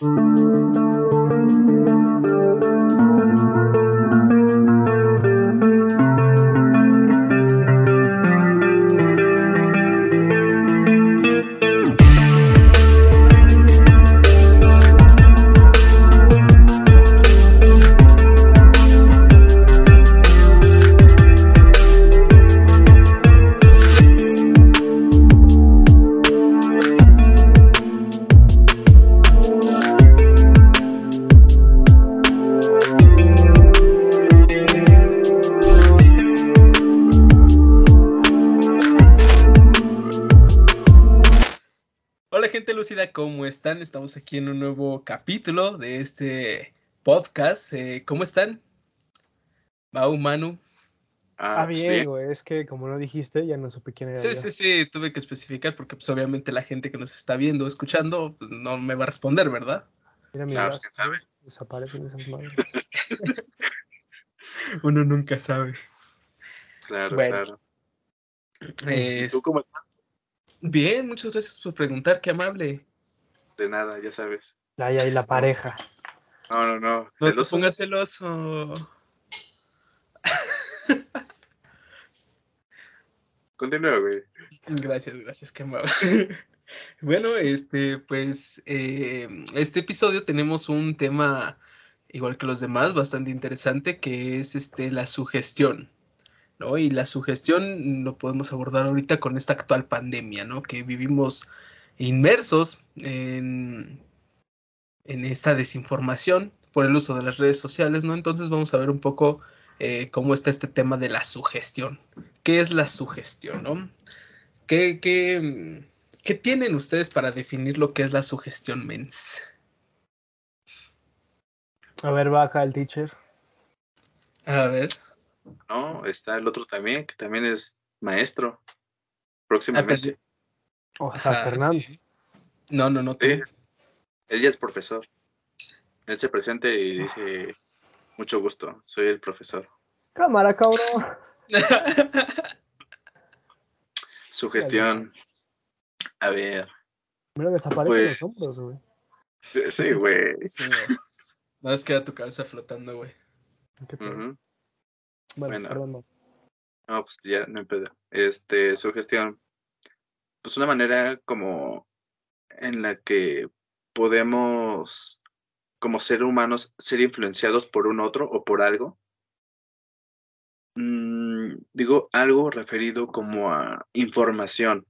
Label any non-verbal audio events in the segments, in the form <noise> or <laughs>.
¿cómo capítulo de este podcast. Eh, ¿Cómo están? Mau, Manu. Ah, ah bien, güey, es que como no dijiste, ya no supe quién era. Sí, sí, sí, tuve que especificar porque pues obviamente la gente que nos está viendo o escuchando pues, no me va a responder, ¿verdad? Mira mi pues, sabe? Desaparecen esas madres. <laughs> Uno nunca sabe. Claro, claro. ¿Tú cómo estás? Bien, muchas gracias por preguntar, qué amable. De nada, ya sabes. Ahí hay la pareja. No, no, no. No te pongas celoso. Continúa, güey. Gracias, gracias, qué amable. <laughs> bueno, este, pues, eh, este episodio tenemos un tema, igual que los demás, bastante interesante, que es este, la sugestión. ¿no? Y la sugestión lo podemos abordar ahorita con esta actual pandemia, ¿no? Que vivimos inmersos en, en esta desinformación por el uso de las redes sociales, ¿no? Entonces vamos a ver un poco eh, cómo está este tema de la sugestión. ¿Qué es la sugestión, no? ¿Qué, qué, qué tienen ustedes para definir lo que es la sugestión mens? A ver, baja el teacher. A ver. No, está el otro también, que también es maestro. Próximamente. O Fernando. No, no, no. Él ya es profesor. Él se presenta y dice, mucho gusto, soy el profesor. Cámara, cabrón. <laughs> Su gestión. A ver. Mira, desaparecen los hombros, güey. Sí, güey. Nada más queda tu cabeza flotando, güey. Bueno, No, pues ya no hay Este, su gestión. Pues una manera como en la que podemos, como ser humanos, ser influenciados por un otro o por algo. Mm, digo algo referido como a información.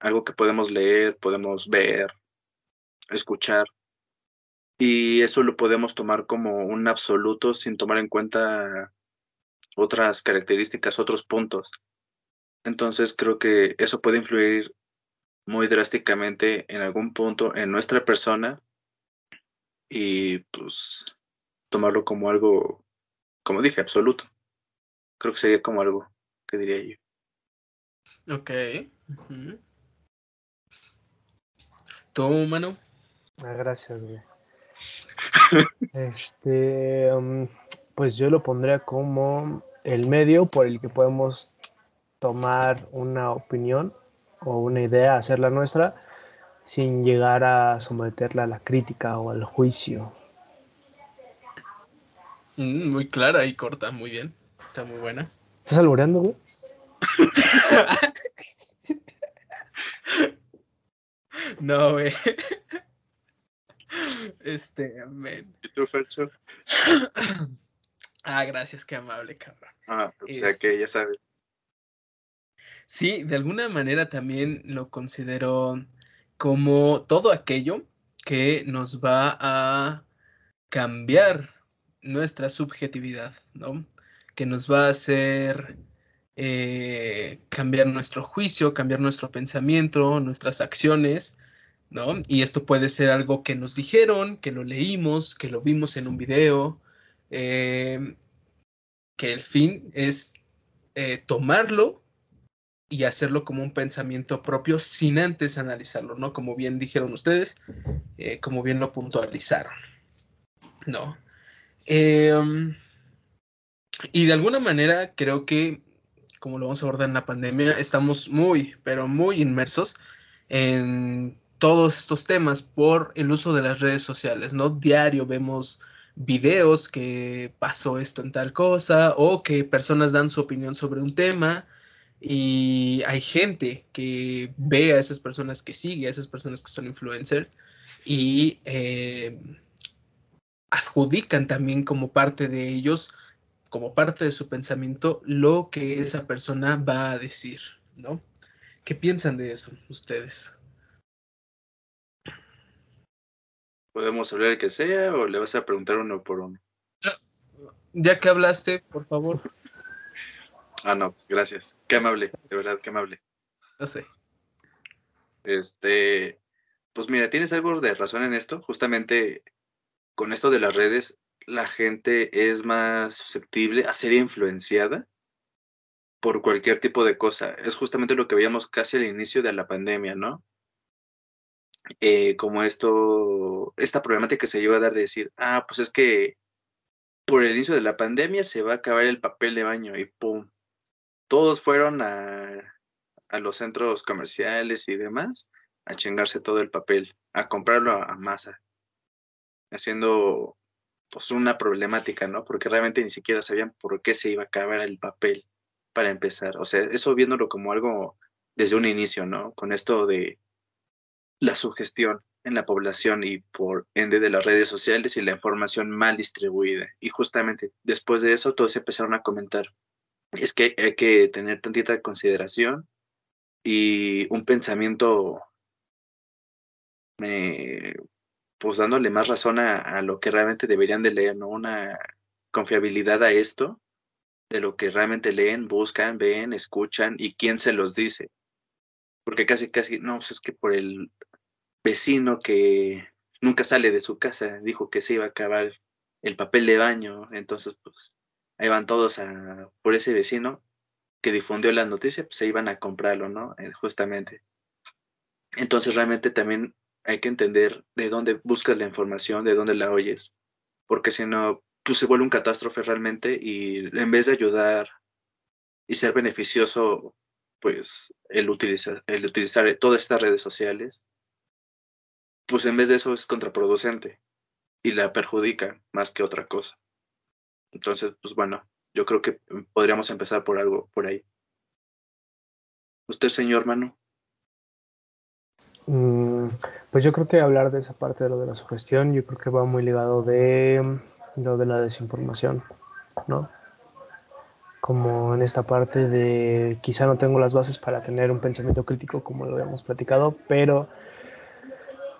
Algo que podemos leer, podemos ver, escuchar. Y eso lo podemos tomar como un absoluto sin tomar en cuenta otras características, otros puntos. Entonces creo que eso puede influir muy drásticamente en algún punto en nuestra persona y pues tomarlo como algo, como dije, absoluto. Creo que sería como algo que diría yo. Ok. ¿Tú, mano? Ah, gracias, güey. <laughs> este, um, pues yo lo pondría como el medio por el que podemos tomar una opinión o una idea, hacerla nuestra, sin llegar a someterla a la crítica o al juicio. Mm, muy clara y corta, muy bien. Está muy buena. ¿Estás alboreando, güey? <laughs> no, güey. Este, amén. ¿Y tú, Fercho? Ah, gracias, qué amable, cabrón. Ah, o sea que ya sabes. Sí, de alguna manera también lo considero como todo aquello que nos va a cambiar nuestra subjetividad, ¿no? Que nos va a hacer eh, cambiar nuestro juicio, cambiar nuestro pensamiento, nuestras acciones, ¿no? Y esto puede ser algo que nos dijeron, que lo leímos, que lo vimos en un video, eh, que el fin es eh, tomarlo y hacerlo como un pensamiento propio sin antes analizarlo, ¿no? Como bien dijeron ustedes, eh, como bien lo puntualizaron, ¿no? Em, y de alguna manera creo que, como lo vamos a abordar en la pandemia, estamos muy, pero muy inmersos en todos estos temas por el uso de las redes sociales, ¿no? Diario vemos videos que pasó esto en tal cosa o que personas dan su opinión sobre un tema y hay gente que ve a esas personas que sigue, a esas personas que son influencers y eh, adjudican también como parte de ellos, como parte de su pensamiento, lo que esa persona va a decir, ¿no? ¿Qué piensan de eso ustedes? ¿Podemos hablar el que sea o le vas a preguntar uno por uno? Ya que hablaste, por favor. Ah, no, pues gracias. Qué amable, de verdad, qué amable. No sé. Este, pues mira, tienes algo de razón en esto. Justamente con esto de las redes, la gente es más susceptible a ser influenciada por cualquier tipo de cosa. Es justamente lo que veíamos casi al inicio de la pandemia, ¿no? Eh, como esto, esta problemática que se lleva a dar de decir, ah, pues es que por el inicio de la pandemia se va a acabar el papel de baño y ¡pum! Todos fueron a, los centros comerciales y demás a chingarse todo el papel, a comprarlo a, a masa, haciendo pues una problemática, ¿no? Porque realmente ni siquiera sabían por qué se iba a acabar el papel para empezar. O sea, eso viéndolo como algo desde un inicio, ¿no? Con esto de la sugestión en la población y por ende de las redes sociales y la información mal distribuida. Y justamente después de eso todos empezaron a comentar, es que hay que tener tantita consideración y un pensamiento, eh, pues dándole más razón a, lo que realmente deberían de leer, ¿no? Una confiabilidad a esto, de lo que realmente leen, buscan, ven, escuchan y quién se los dice. Porque casi, casi, no, pues es que por el vecino que nunca sale de su casa dijo que se iba a acabar el papel de baño, entonces pues ahí van todos a, por ese vecino que difundió la noticia, pues se iban a comprarlo, ¿no? Eh, justamente. Entonces realmente también hay que entender de dónde buscas la información, de dónde la oyes, porque si no, pues se vuelve un catástrofe realmente y en vez de ayudar y ser beneficioso, pues el utilizar, el utilizar todas estas redes sociales, pues en vez de eso es contraproducente y la perjudica más que otra cosa. Entonces, pues bueno, yo creo que podríamos empezar por algo por ahí. ¿Usted, señor hermano? Mm, pues yo creo que hablar de esa parte de lo de la sugestión, yo creo que va muy ligado de lo de la desinformación, ¿no? Como en esta parte de quizá no tengo las bases para tener un pensamiento crítico como lo habíamos platicado, pero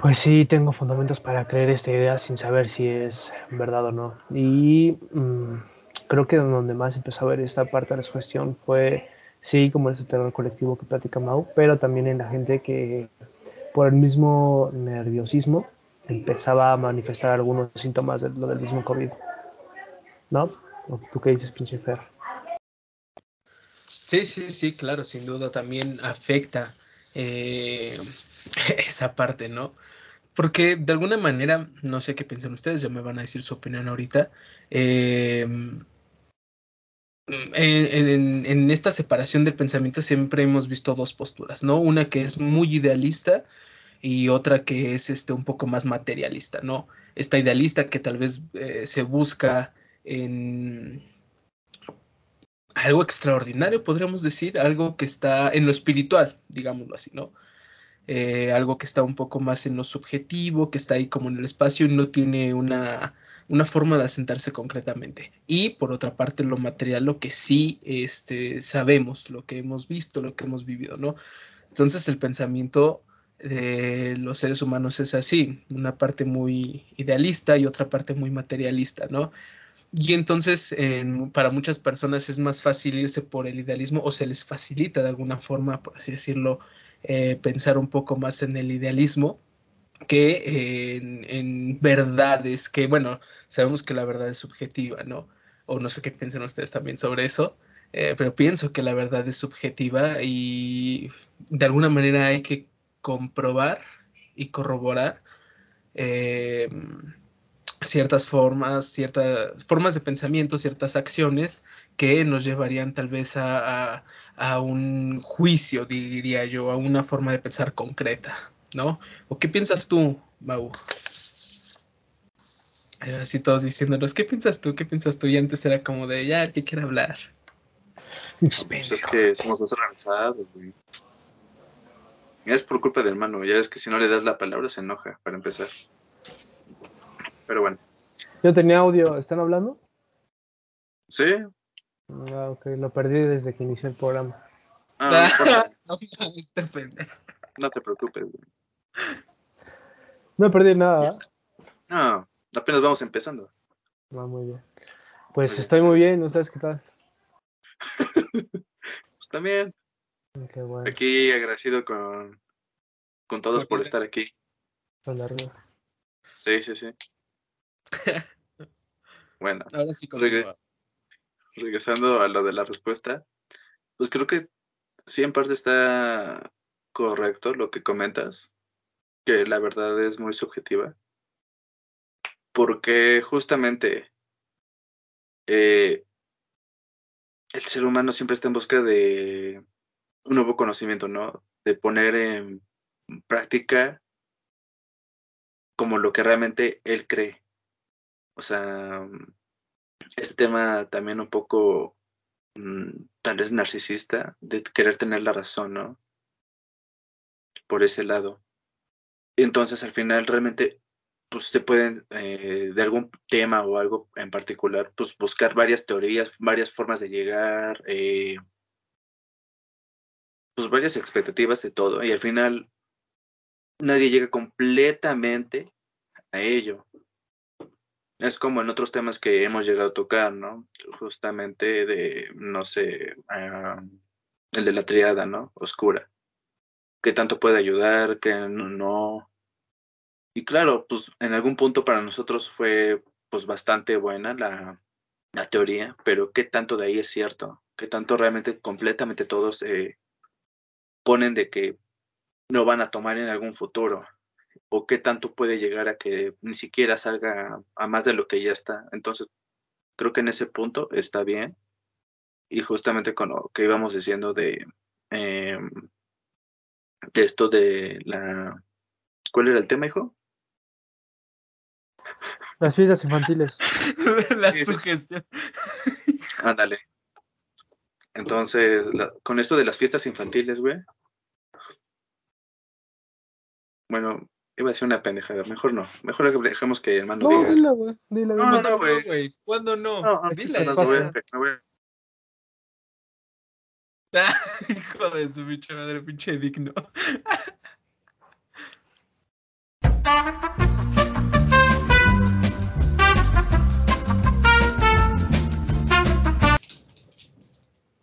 pues sí, tengo fundamentos para creer esta idea sin saber si es verdad o no. Y mmm, creo que donde más empezó a ver esta parte de la cuestión fue, sí, como ese terror colectivo que platica Mau, pero también en la gente que por el mismo nerviosismo empezaba a manifestar algunos síntomas de lo del mismo COVID. ¿No? ¿Tú qué dices, pinche Fer? Sí, sí, sí, claro, sin duda también afecta eh, <laughs> esa parte, ¿no? Porque de alguna manera, no sé qué piensan ustedes, ya me van a decir su opinión ahorita. En, en, en, esta separación del pensamiento siempre hemos visto dos posturas, ¿no? Una que es muy idealista y otra que es este, un poco más materialista, ¿no? Esta idealista que tal vez eh, se busca en algo extraordinario, podríamos decir, algo que está en lo espiritual, digámoslo así, ¿no? Eh, algo que está un poco más en lo subjetivo, que está ahí como en el espacio y no tiene una, una forma de asentarse concretamente. Y por otra parte, lo material, lo que sí este, sabemos, lo que hemos visto, lo que hemos vivido, ¿no? Entonces el pensamiento de los seres humanos es así, una parte muy idealista y otra parte muy materialista, ¿no? Y entonces para muchas personas es más fácil irse por el idealismo o se les facilita de alguna forma, por así decirlo, eh, pensar un poco más en el idealismo que en, en, verdades, que bueno, sabemos que la verdad es subjetiva, ¿no? O no sé qué piensan ustedes también sobre eso, eh, pero pienso que la verdad es subjetiva y de alguna manera hay que comprobar y corroborar eh, ciertas formas, ciertas formas de pensamiento, ciertas acciones que nos llevarían tal vez a, a, a, un juicio, diría yo, a una forma de pensar concreta, ¿no? ¿O qué piensas tú, Mau? Así todos diciéndonos, ¿qué piensas tú? ¿Qué piensas tú? Y antes era como de, ya, el que quiere hablar. Pues es que somos dos organizados, güey. Es por culpa del hermano, ya es que si no le das la palabra se enoja, para empezar. Pero bueno. Yo tenía audio, ¿están hablando? Sí. Ah, ok, lo perdí desde que inició el programa. Ah, no, <laughs> este no te preocupes, güey. No perdí nada. ¿eh? No, apenas vamos empezando. Ah, muy bien. Pues estoy muy bien, ¿ustedes qué tal? <laughs> Pues también, Qué bueno. aquí agradecido con, con todos por estar aquí. Con la rueda. Sí, sí, sí. Bueno, Ahora sí continúa. regresando a lo de la respuesta, pues creo que sí en parte está correcto lo que comentas, que la verdad es muy subjetiva, porque justamente eh, el ser humano siempre está en busca de un nuevo conocimiento, ¿no? De poner en práctica como lo que realmente él cree. O sea, este tema también un poco mm, tal vez narcisista, de querer tener la razón, ¿no? Por ese lado. Entonces al final realmente pues se pueden eh, de algún tema o algo en particular, pues buscar varias teorías, varias formas de llegar, eh, pues varias expectativas de todo. Y al final nadie llega completamente a ello. Es como en otros temas que hemos llegado a tocar, ¿no? Justamente de, no sé, ah, el de la triada, ¿no? Oscura. ¿Qué tanto puede ayudar? ¿Qué no-? Y claro, pues en algún punto para nosotros fue pues bastante buena la, la teoría, pero ¿qué tanto de ahí es cierto? ¿Qué tanto realmente completamente todos eh, ponen de que no van a tomar en algún futuro? ¿O qué tanto puede llegar a que ni siquiera salga a más de lo que ya está? Entonces, creo que en ese punto está bien. Y justamente con lo que íbamos diciendo de, em, de esto de la... ¿Cuál era el tema, hijo? Las fiestas infantiles. <laughs> la sugestión. Ándale. Entonces, la- con esto de las fiestas infantiles, güey. Bueno, iba a decir una pendejada, mejor no. Mejor que dejemos que el hermano No, diga. dila, güey. Dila, No, dila. ¿Cuándo no, no, güey. güey? ¿Cuándo no? No, no, Dile. no, no, voy a- me voy a- Hijo de su pinche madre, pinche digno.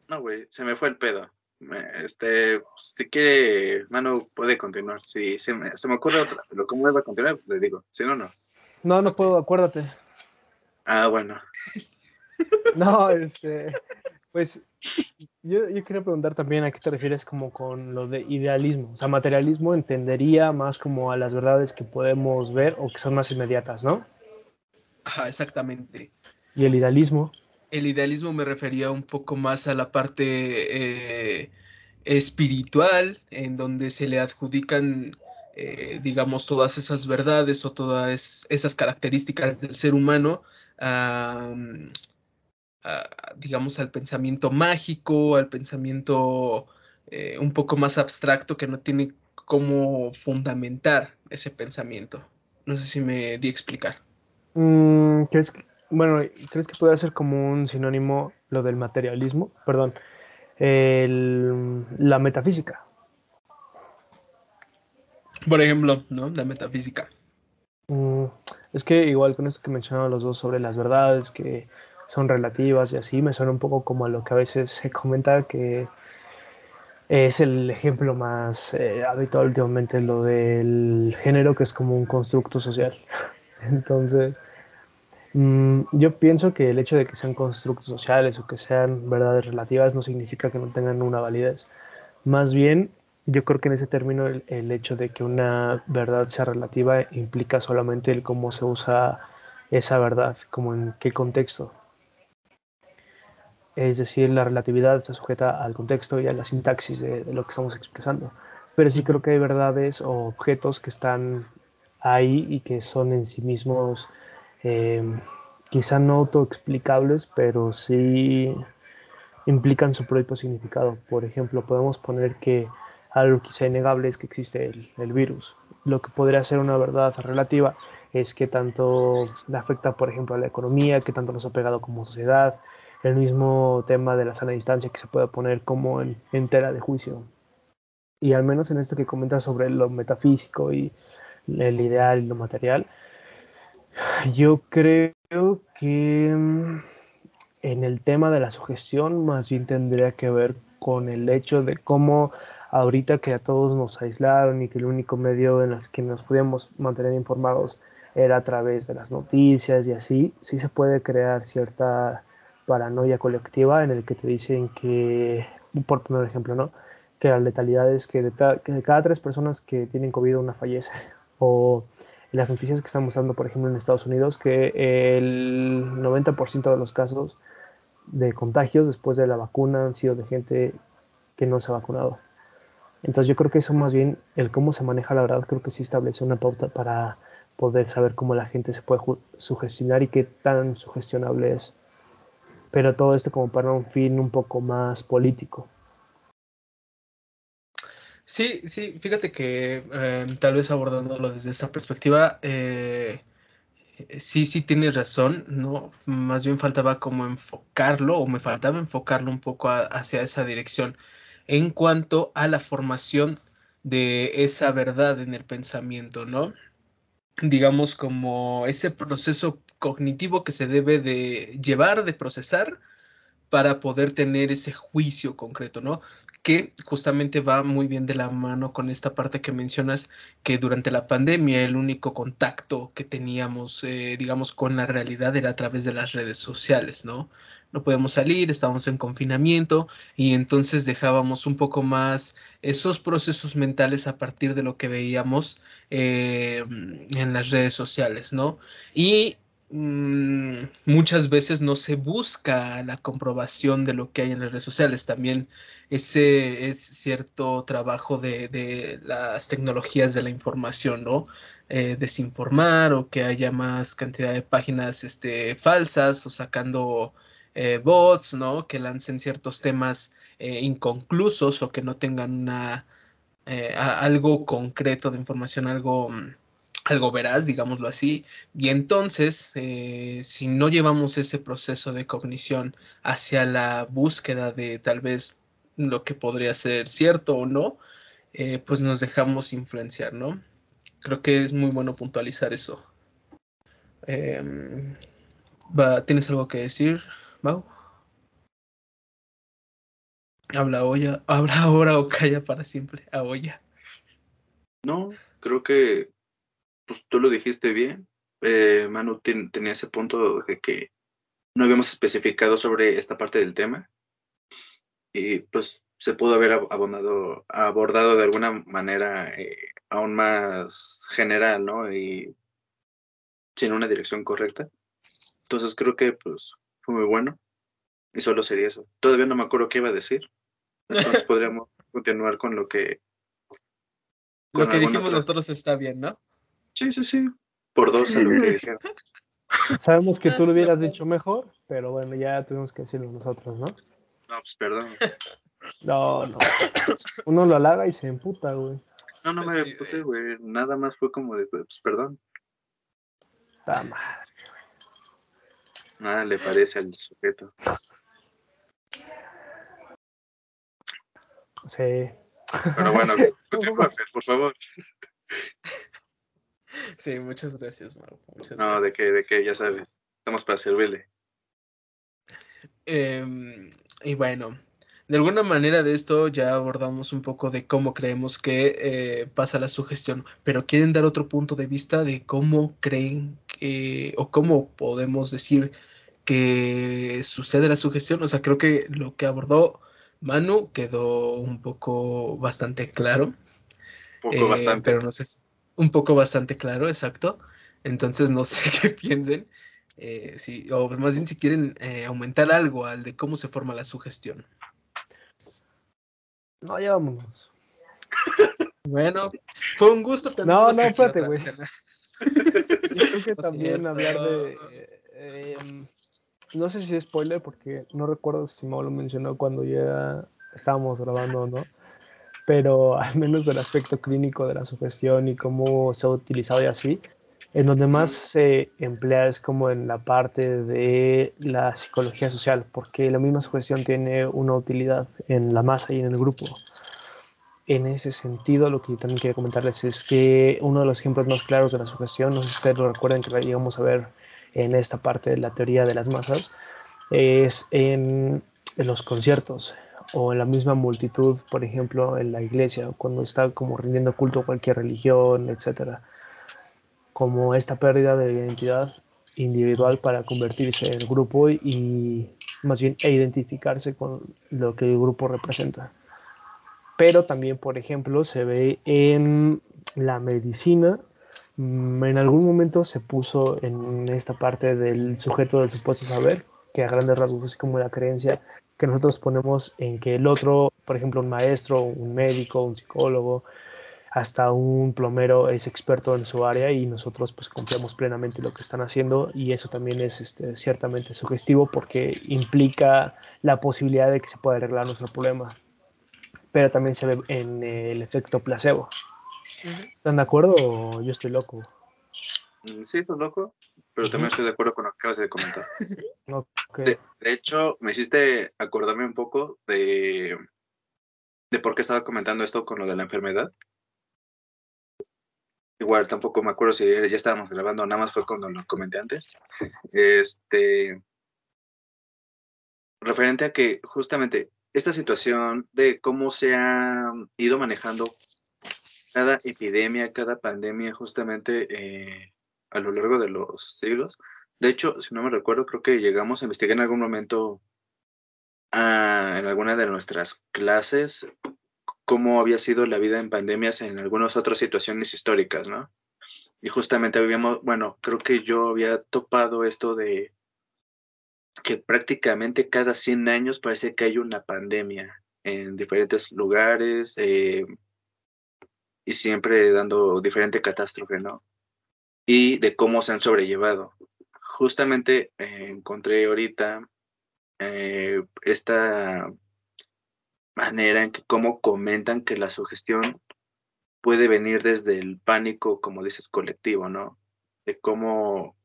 No, güey, se me fue el pedo. Me- Este, si quiere, mano, puede continuar. Si se me, se me ocurre otra, pero como él va a continuar, le digo. Si no, no. No, no puedo, acuérdate. Ah, bueno. No, este, pues yo, yo quería preguntar también a qué te refieres como con lo de idealismo. O sea, materialismo entendería más como a las verdades que podemos ver o que son más inmediatas, ¿no? Ajá, exactamente. Y el idealismo, El idealismo me refería un poco más a la parte eh, espiritual, en donde se le adjudican, eh, digamos, todas esas verdades o todas esas características del ser humano, a, digamos, al pensamiento mágico, al pensamiento eh, un poco más abstracto que no tiene cómo fundamentar ese pensamiento. No sé si me di a explicar. mm, ¿crees bueno, ¿crees que puede ser como un sinónimo lo del materialismo? Perdón, el- la metafísica. Por ejemplo, ¿no? La metafísica. Mm, es que igual con esto que mencionaban los dos sobre las verdades que son relativas y así, me suena un poco como a lo que a veces se comenta que es el ejemplo más eh, habitual últimamente, lo del género, que es como un constructo social. <laughs> Entonces, mm, yo pienso que el hecho de que sean constructos sociales o que sean verdades relativas no significa que no tengan una validez. Más bien, yo creo que en ese término el, hecho de que una verdad sea relativa implica solamente el cómo se usa esa verdad, como en qué contexto. Es decir, la relatividad está sujeta al contexto y a la sintaxis de, de lo que estamos expresando. pero sí creo que hay verdades o objetos que están ahí y que son en sí mismos eh, quizá no autoexplicables, pero sí implican su propio significado. Por ejemplo, podemos poner que algo quizá innegable es que existe el, virus. Lo que podría ser una verdad relativa es que tanto afecta, por ejemplo, a la economía, que tanto nos ha pegado como sociedad, el mismo tema de la sana distancia que se puede poner como en, en tela de juicio. Y al menos en esto que comentas sobre lo metafísico y el ideal y lo material, yo creo que mm, en el tema de la sugestión más bien tendría que ver con el hecho de cómo ahorita que a todos nos aislaron y que el único medio en el que nos podíamos mantener informados era a través de las noticias y así, sí se puede crear cierta paranoia colectiva en el que te dicen que, por poner ejemplo, ¿no? que la letalidad es que de, que de cada tres personas que tienen COVID una fallece. <laughs> O las noticias que están mostrando, por ejemplo, en Estados Unidos, que el 90% de los casos de contagios después de la vacuna han sido de gente que no se ha vacunado. Entonces yo creo que eso más bien, el cómo se maneja la verdad, creo que sí establece una pauta para poder saber cómo la gente se puede sugestionar y qué tan sugestionable es. Pero todo esto como para un fin un poco más político. Sí, sí, fíjate que eh, tal vez abordándolo desde esta perspectiva, eh, sí, sí tienes razón, ¿no? Más bien faltaba como enfocarlo, o me faltaba enfocarlo un poco hacia esa dirección en cuanto a la formación de esa verdad en el pensamiento, ¿no? Digamos como ese proceso cognitivo que se debe de llevar, de procesar para poder tener ese juicio concreto, ¿no? Que justamente va muy bien de la mano con esta parte que mencionas, que durante la pandemia el único contacto que teníamos, eh, digamos, con la realidad era a través de las redes sociales, ¿no? No podíamos salir, estábamos en confinamiento y entonces dejábamos un poco más esos procesos mentales a partir de lo que veíamos eh, en las redes sociales, ¿no? Y Mm, muchas veces no se busca la comprobación de lo que hay en las redes sociales. También ese es cierto trabajo de, las tecnologías de la información, ¿no? Eh, desinformar o que haya más cantidad de páginas este, falsas o sacando eh, bots, ¿no? Que lancen ciertos temas eh, inconclusos o que no tengan una, algo concreto de información, algo mm, algo veraz, digámoslo así, y entonces, eh, si no llevamos ese proceso de cognición hacia la búsqueda de tal vez lo que podría ser cierto o no, eh, pues nos dejamos influenciar, ¿no? Creo que es muy bueno puntualizar eso. Em, ¿Tienes algo que decir, Mau? Habla olla, <laughs> habla ahora o calla para siempre, a olla. No, creo que pues tú lo dijiste bien. Eh, Manu tenía ese punto de que no habíamos especificado sobre esta parte del tema y pues se pudo haber abonado, abordado de alguna manera eh, aún más general, ¿no? Y sin una dirección correcta. Entonces creo que pues fue muy bueno y solo sería eso. Todavía no me acuerdo qué iba a decir. Entonces podríamos continuar con lo que... lo que dijimos nosotros está bien, ¿no? Sí, sí, sí. Por dos a lo que dijeron. <laughs> Sabemos que tú lo hubieras dicho mejor, pero bueno, ya tuvimos que decirlo nosotros, ¿no? No, pues perdón. <laughs> No, no. Uno lo halaga y se emputa, güey. No, no me emputé, güey. Nada más fue como de, pues perdón. Está madre, Nada le parece al sujeto. Sí. Pero bueno, <laughs> continúa, por favor. Sí, muchas gracias, Mau. no, de que, de que ya sabes, estamos para servirle. Em, y bueno, de alguna manera de esto ya abordamos un poco de cómo creemos que eh, pasa la sugestión, pero quieren dar otro punto de vista de cómo creen que, o cómo podemos decir que sucede la sugestión. O sea, creo que lo que abordó Manu quedó un poco bastante claro. poco eh, bastante. Pero no sé si un poco bastante claro, exacto. Entonces no sé <laughs> qué piensen. Eh, si, o más bien si quieren eh, aumentar algo al de cómo se forma la sugestión. No, ya vámonos. <laughs> Bueno, fue un gusto también. No, no, espérate, güey. <laughs> Yo creo que también hablar de. Eh, em, no sé si es spoiler, porque no recuerdo si me lo mencionó cuando ya estábamos grabando o no, pero <laughs> al menos del aspecto clínico de la sugestión y cómo se ha utilizado y así, en donde más se emplea es como en la parte de la psicología social, porque la misma sugestión tiene una utilidad en la masa y en el grupo. En ese sentido, lo que yo también quería comentarles es que uno de los ejemplos más claros de la sugestión, no sé si ustedes lo recuerdan, que lo llegamos a ver en esta parte de la teoría de las masas, es en, en los conciertos o en la misma multitud, por ejemplo, en la iglesia, cuando está como rindiendo culto a cualquier religión, etcétera como esta pérdida de identidad individual para convertirse en grupo y más bien e identificarse con lo que el grupo representa. Pero también, por ejemplo, se ve en la medicina, mm, en algún momento se puso en esta parte del sujeto del supuesto saber, que a grandes rasgos es como la creencia que nosotros ponemos en que el otro, por ejemplo, un maestro, un médico, un psicólogo, hasta un plomero es experto en su área y nosotros pues confiamos plenamente en lo que están haciendo y eso también es este, ciertamente sugestivo porque implica la posibilidad de que se pueda arreglar nuestro problema. Pero también se ve en el efecto placebo. ¿Están de acuerdo o yo estoy loco? Mm, sí, estás loco, pero también estoy de acuerdo con lo que acabas de comentar. <laughs> de, hecho, me hiciste acordarme un poco de, de por qué estaba comentando esto con lo de la enfermedad. Igual tampoco me acuerdo si ya estábamos grabando, nada más fue cuando lo comenté antes. Este, referente a que justamente esta situación de cómo se ha ido manejando cada epidemia, cada pandemia, justamente eh, a lo largo de los siglos. De hecho, si no me recuerdo, creo que llegamos a investigar en algún momento ah, en alguna de nuestras clases cómo había sido la vida en pandemias en algunas otras situaciones históricas, ¿no? Y justamente habíamos, bueno, creo que yo había topado esto de que prácticamente cada 100 años parece que hay una pandemia en diferentes lugares eh, y siempre dando diferente catástrofe, ¿no? Y de cómo se han sobrellevado. Justamente eh, encontré ahorita eh, esta manera en que cómo comentan que la sugestión puede venir desde el pánico, como dices, colectivo, ¿no? De cómo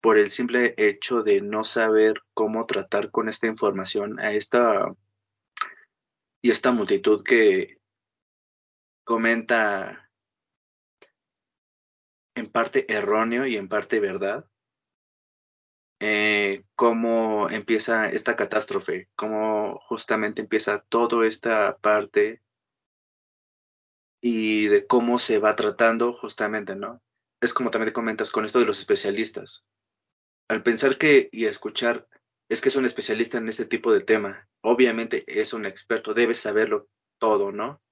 por el simple hecho de no saber cómo tratar con esta información a esta y esta multitud que comenta en parte erróneo y en parte verdad, eh, cómo empieza esta catástrofe, cómo justamente empieza toda esta parte y de cómo se va tratando justamente, ¿no? Es como también te comentas con esto de los especialistas. Al pensar que y escuchar es que es un especialista en este tipo de tema, obviamente es un experto, debe saberlo todo, ¿no?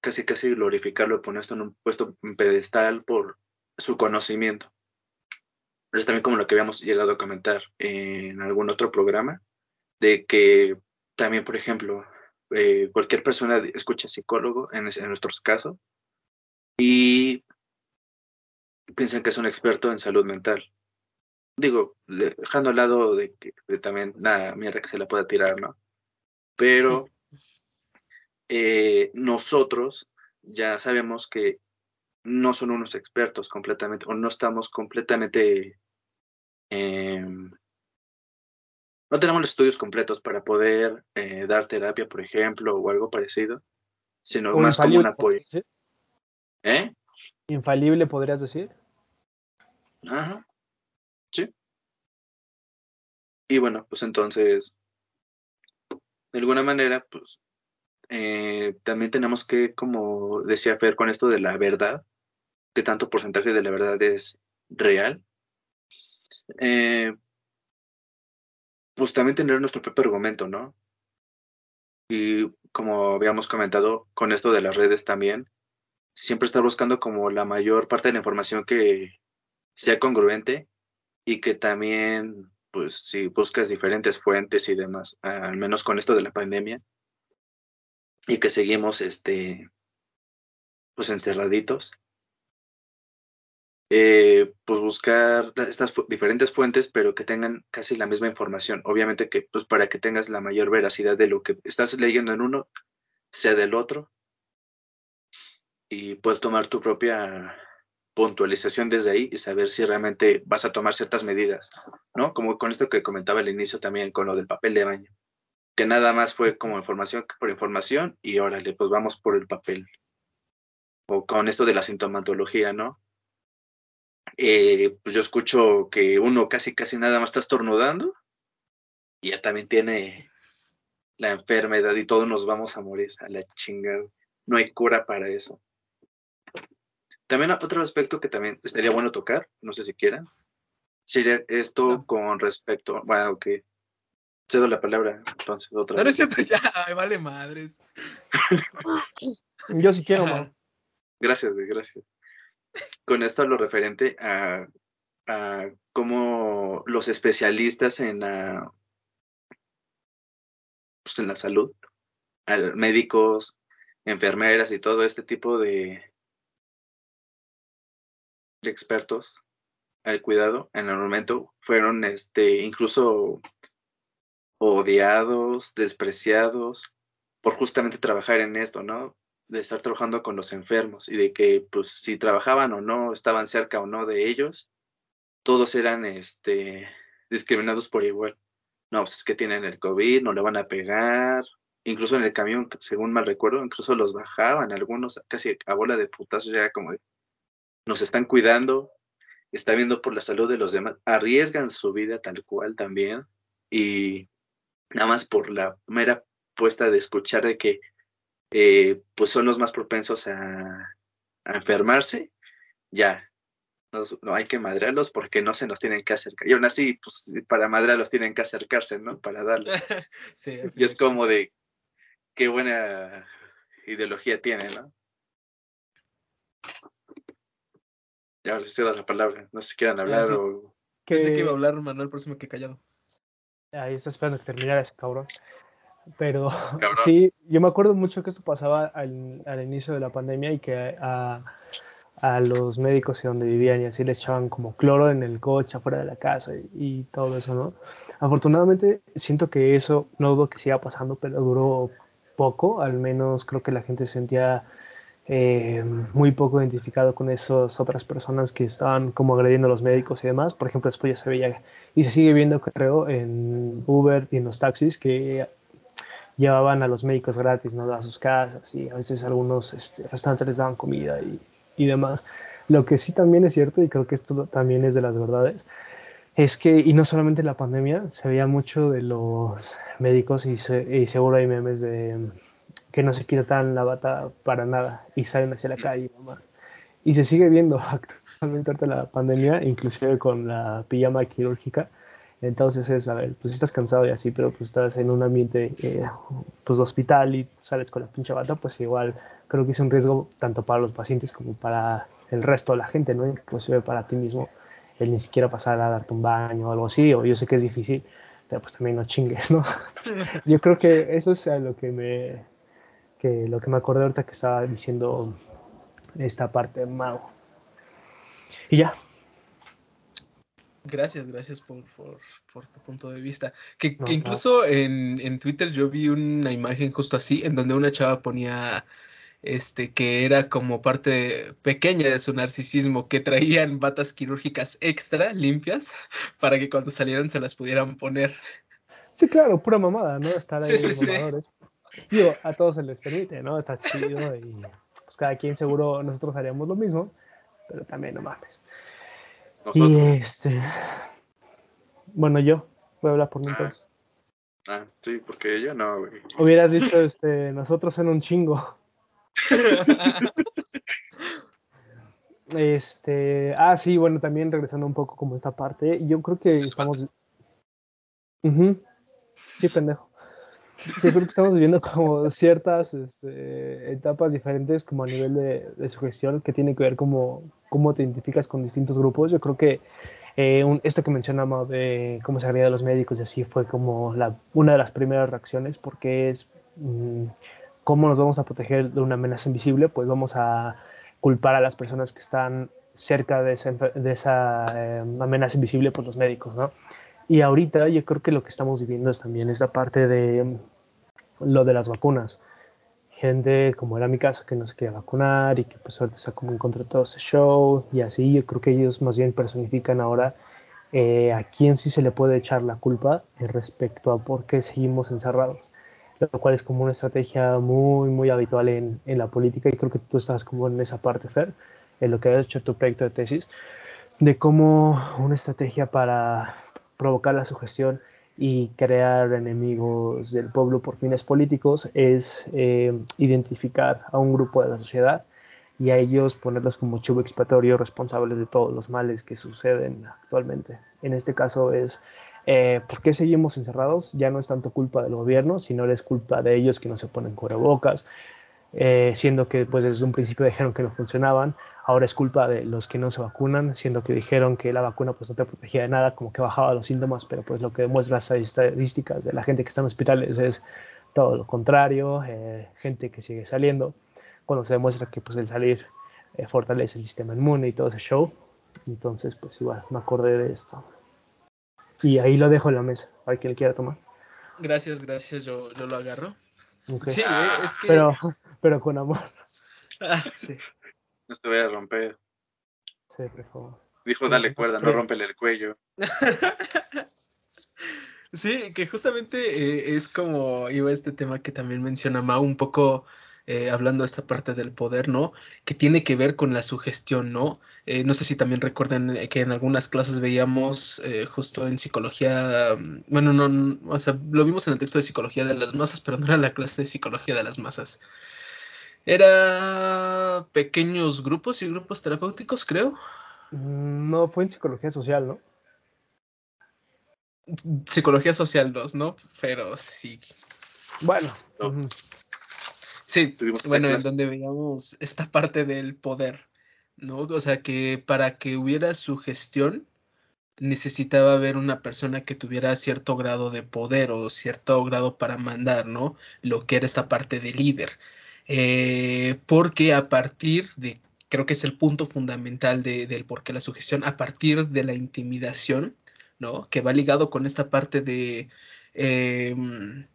Casi, casi glorificarlo, poner esto en un puesto en pedestal por su conocimiento pero es también como lo que habíamos llegado a comentar en algún otro programa, de que también, por ejemplo, eh, cualquier persona escucha psicólogo, en, en nuestros casos, y piensan que es un experto en salud mental. Digo, dejando al lado de que también nada mierda que se la pueda tirar, ¿no? Pero eh, nosotros ya sabemos que no son unos expertos completamente o no estamos completamente... Em, no tenemos los estudios completos para poder eh, dar terapia, por ejemplo, o algo parecido, sino más como un apoyo. ¿Eh? ¿Infalible podrías decir? Ajá. Sí. Y bueno, pues entonces, de alguna manera, pues eh, también tenemos que, como decía Fer, con esto de la verdad, qué tanto porcentaje de la verdad es real. Eh, pues también tener nuestro propio argumento, ¿no? Y como habíamos comentado con esto de las redes también, siempre estar buscando como la mayor parte de la información que sea congruente y que también, pues si buscas diferentes fuentes y demás, al menos con esto de la pandemia, y que seguimos este pues encerraditos eh, pues buscar estas diferentes fuentes, pero que tengan casi la misma información. Obviamente que pues para que tengas la mayor veracidad de lo que estás leyendo en uno, sea del otro, y puedes tomar tu propia puntualización desde ahí y saber si realmente vas a tomar ciertas medidas, ¿no? Como con esto que comentaba al inicio también con lo del papel de baño, que nada más fue como información por información y órale, pues vamos por el papel. O con esto de la sintomatología, ¿no? Eh, pues yo escucho que uno casi, casi nada más está estornudando y ya también tiene la enfermedad y todos nos vamos a morir a la chingada. No hay cura para eso. También otro aspecto que también estaría bueno tocar, no sé si quieran, sería esto con respecto, bueno, que cedo la palabra, entonces otra no, vez. No es <laughs> ya, vale madres. Yo sí quiero, Gracias, gracias con esto lo referente a, cómo los especialistas en la, pues, en la salud, médicos, enfermeras y todo este tipo de, de expertos al cuidado en el momento fueron este incluso odiados, despreciados por justamente trabajar en esto, ¿no? de estar trabajando con los enfermos y de que pues si trabajaban o no, estaban cerca o no de ellos, todos eran este, discriminados por igual. No, pues es que tienen el COVID, no le van a pegar. Incluso en el camión, según mal recuerdo, incluso los bajaban algunos casi a bola de putazos, ya como de, nos están cuidando, está viendo por la salud de los demás, arriesgan su vida tal cual también y nada más por la mera puesta de escuchar de que eh, pues son los más propensos a, enfermarse, ya, no hay que madrearlos porque no se nos tienen que acercar. Y aún así, pues para madrearlos tienen que acercarse, ¿no? Para darles. <laughs> y es como de, qué buena ideología tiene, ¿no? Ya ahora sí la palabra, no sé si quieran ah, hablar o... Pensé que iba a hablar Manuel próximo que callado. Ahí está esperando que terminara ese cabrón. Pero <laughs> sí, yo me acuerdo mucho que esto pasaba al, al inicio de la pandemia y que a, a, los médicos y donde vivían y así le echaban como cloro en el coche afuera de la casa y, todo eso, ¿no? Afortunadamente siento que eso no dudo que siga pasando, pero duró poco, al menos creo que la gente se sentía eh, muy poco identificado con esas otras personas que estaban como agrediendo a los médicos y demás. Por ejemplo, después ya se veía y se sigue viendo, creo, en Uber y en los taxis que llevaban a los médicos gratis ¿no? a sus casas y a veces algunos este, restaurantes les daban comida y, y, demás. Lo que sí también es cierto, y creo que esto también es de las verdades, es que, y no solamente en la pandemia, se veía mucho de los médicos y, y seguro hay memes de que no se quitan la bata para nada y salen hacia la calle y demás. Y se sigue viendo <laughs> actualmente ante la pandemia, inclusive con la pijama quirúrgica, entonces es, a ver, pues estás cansado y así, pero pues estás en un ambiente eh, pues de hospital y sales con la pinche bata, pues igual creo que es un riesgo tanto para los pacientes como para el resto de la gente, ¿no? Inclusive para ti mismo, el ni siquiera pasar a darte un baño o algo así, o yo sé que es difícil, pero pues también no chingues, ¿no? <laughs> yo creo que eso es lo que me, que lo que me acordé ahorita que estaba diciendo esta parte de Mago. Y ya, Gracias, gracias por, tu punto de vista. Que, incluso en, en, Twitter yo vi una imagen justo así, en donde una chava ponía este que era como parte pequeña de su narcisismo, que traían batas quirúrgicas extra limpias <laughs> para que cuando salieran se las pudieran poner. Sí, claro, pura mamada, ¿no? Estar ahí sí, sí, Digo, a todos se les permite, ¿no? Está chido y pues cada quien seguro nosotros haríamos lo mismo, pero también no mames. Y este. Bueno, yo voy a hablar por mí ah. ah, sí, porque ella no, Hubieras dicho, este, nosotros en un chingo. <laughs> este. Ah, sí, bueno, también regresando un poco como esta parte. Yo creo que estamos. Sí, pendejo. Yo creo que estamos viviendo como ciertas este, etapas diferentes como a nivel de, de su gestión que tiene que ver como cómo te identificas con distintos grupos. Yo creo que eh, esto que mencionamos de cómo se agrede a los médicos y así fue como la, una de las primeras reacciones porque es mm, ¿cómo nos vamos a proteger de una amenaza invisible? Pues vamos a culpar a las personas que están cerca de esa, de esa eh, amenaza invisible, pues los médicos, ¿no? Y ahorita yo creo que lo que estamos viviendo es también esa parte de mm, lo de las vacunas. Gente, como era mi caso, que no se quería vacunar y que pues ahorita está como en contra de todo ese show y así, yo creo que ellos más bien personifican ahora eh, a quién sí se le puede echar la culpa respecto a por qué seguimos encerrados, lo cual es como una estrategia muy, muy habitual en, en la política y creo que tú estás como en esa parte, Fer, en lo que has hecho tu proyecto de tesis, de cómo una estrategia para provocar la sugestión y crear enemigos del pueblo por fines políticos es eh, identificar a un grupo de la sociedad y a ellos ponerlos como chivo expiatorio responsables de todos los males que suceden actualmente. En este caso es, eh, ¿por qué seguimos encerrados? Ya no es tanto culpa del gobierno, sino es culpa de ellos que no se ponen cubrebocas, eh, siendo que pues desde un principio dijeron que no funcionaban, ahora es culpa de los que no se vacunan, siendo que dijeron que la vacuna pues no te protegía de nada, como que bajaba los síntomas, pero pues lo que demuestra las estadísticas de la gente que está en hospitales es todo lo contrario, eh, gente que sigue saliendo cuando se demuestra que pues el salir eh, fortalece el sistema inmune y todo ese show. Entonces, pues igual, me acordé de esto. Y ahí lo dejo en la mesa, para quien quiera tomar. Gracias, gracias, yo, yo lo agarro. Sí, es que... pero, <laughs> pero con amor. Ah, sí. No te voy a romper. Sí, por favor. Dijo, dale cuerda, no rompele el cuello. <laughs> sí, que justamente eh, es como iba este tema que también menciona Mau, un poco eh, hablando de esta parte del poder, ¿no? Que tiene que ver con la sugestión, ¿no? Eh, no sé si también recuerdan eh, que en algunas clases veíamos justo en psicología, mm, bueno, no, o sea, lo vimos en el texto de psicología de las masas, pero no era la clase de psicología de las masas. Era pequeños grupos y grupos terapéuticos, creo. Mm, no, fue en psicología social, ¿no? Psicología social 2, ¿no? Pero sí. Bueno. Sí, bueno, en donde veíamos esta parte del poder, ¿no? O sea, que para que hubiera sugestión necesitaba haber una persona que tuviera cierto grado de poder o cierto grado para mandar, ¿no? Lo que era esta parte de líder. Eh, porque a partir de, creo que es el punto fundamental de, del por qué la sugestión, a partir de la intimidación, ¿no? Que va ligado con esta parte de... Em,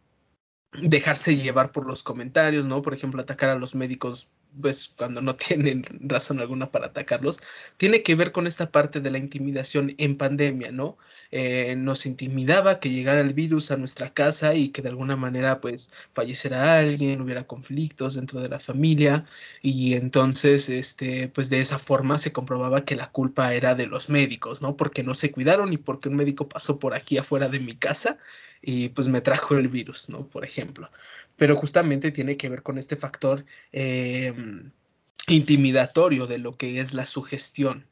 dejarse llevar por los comentarios, ¿no? Por ejemplo, atacar a los médicos pues cuando no <laughs> tienen razón alguna para atacarlos, tiene que ver con esta parte de la intimidación en pandemia, ¿no? Eh, nos intimidaba que llegara el virus a nuestra casa y que de alguna manera pues falleciera alguien, hubiera conflictos dentro de la familia y entonces este pues de esa forma se comprobaba que la culpa era de los médicos, ¿no? Porque no se cuidaron y porque un médico pasó por aquí afuera de mi casa y pues me trajo el virus, ¿no? Por ejemplo pero justamente tiene que ver con este factor em, intimidatorio de lo que es la sugestión,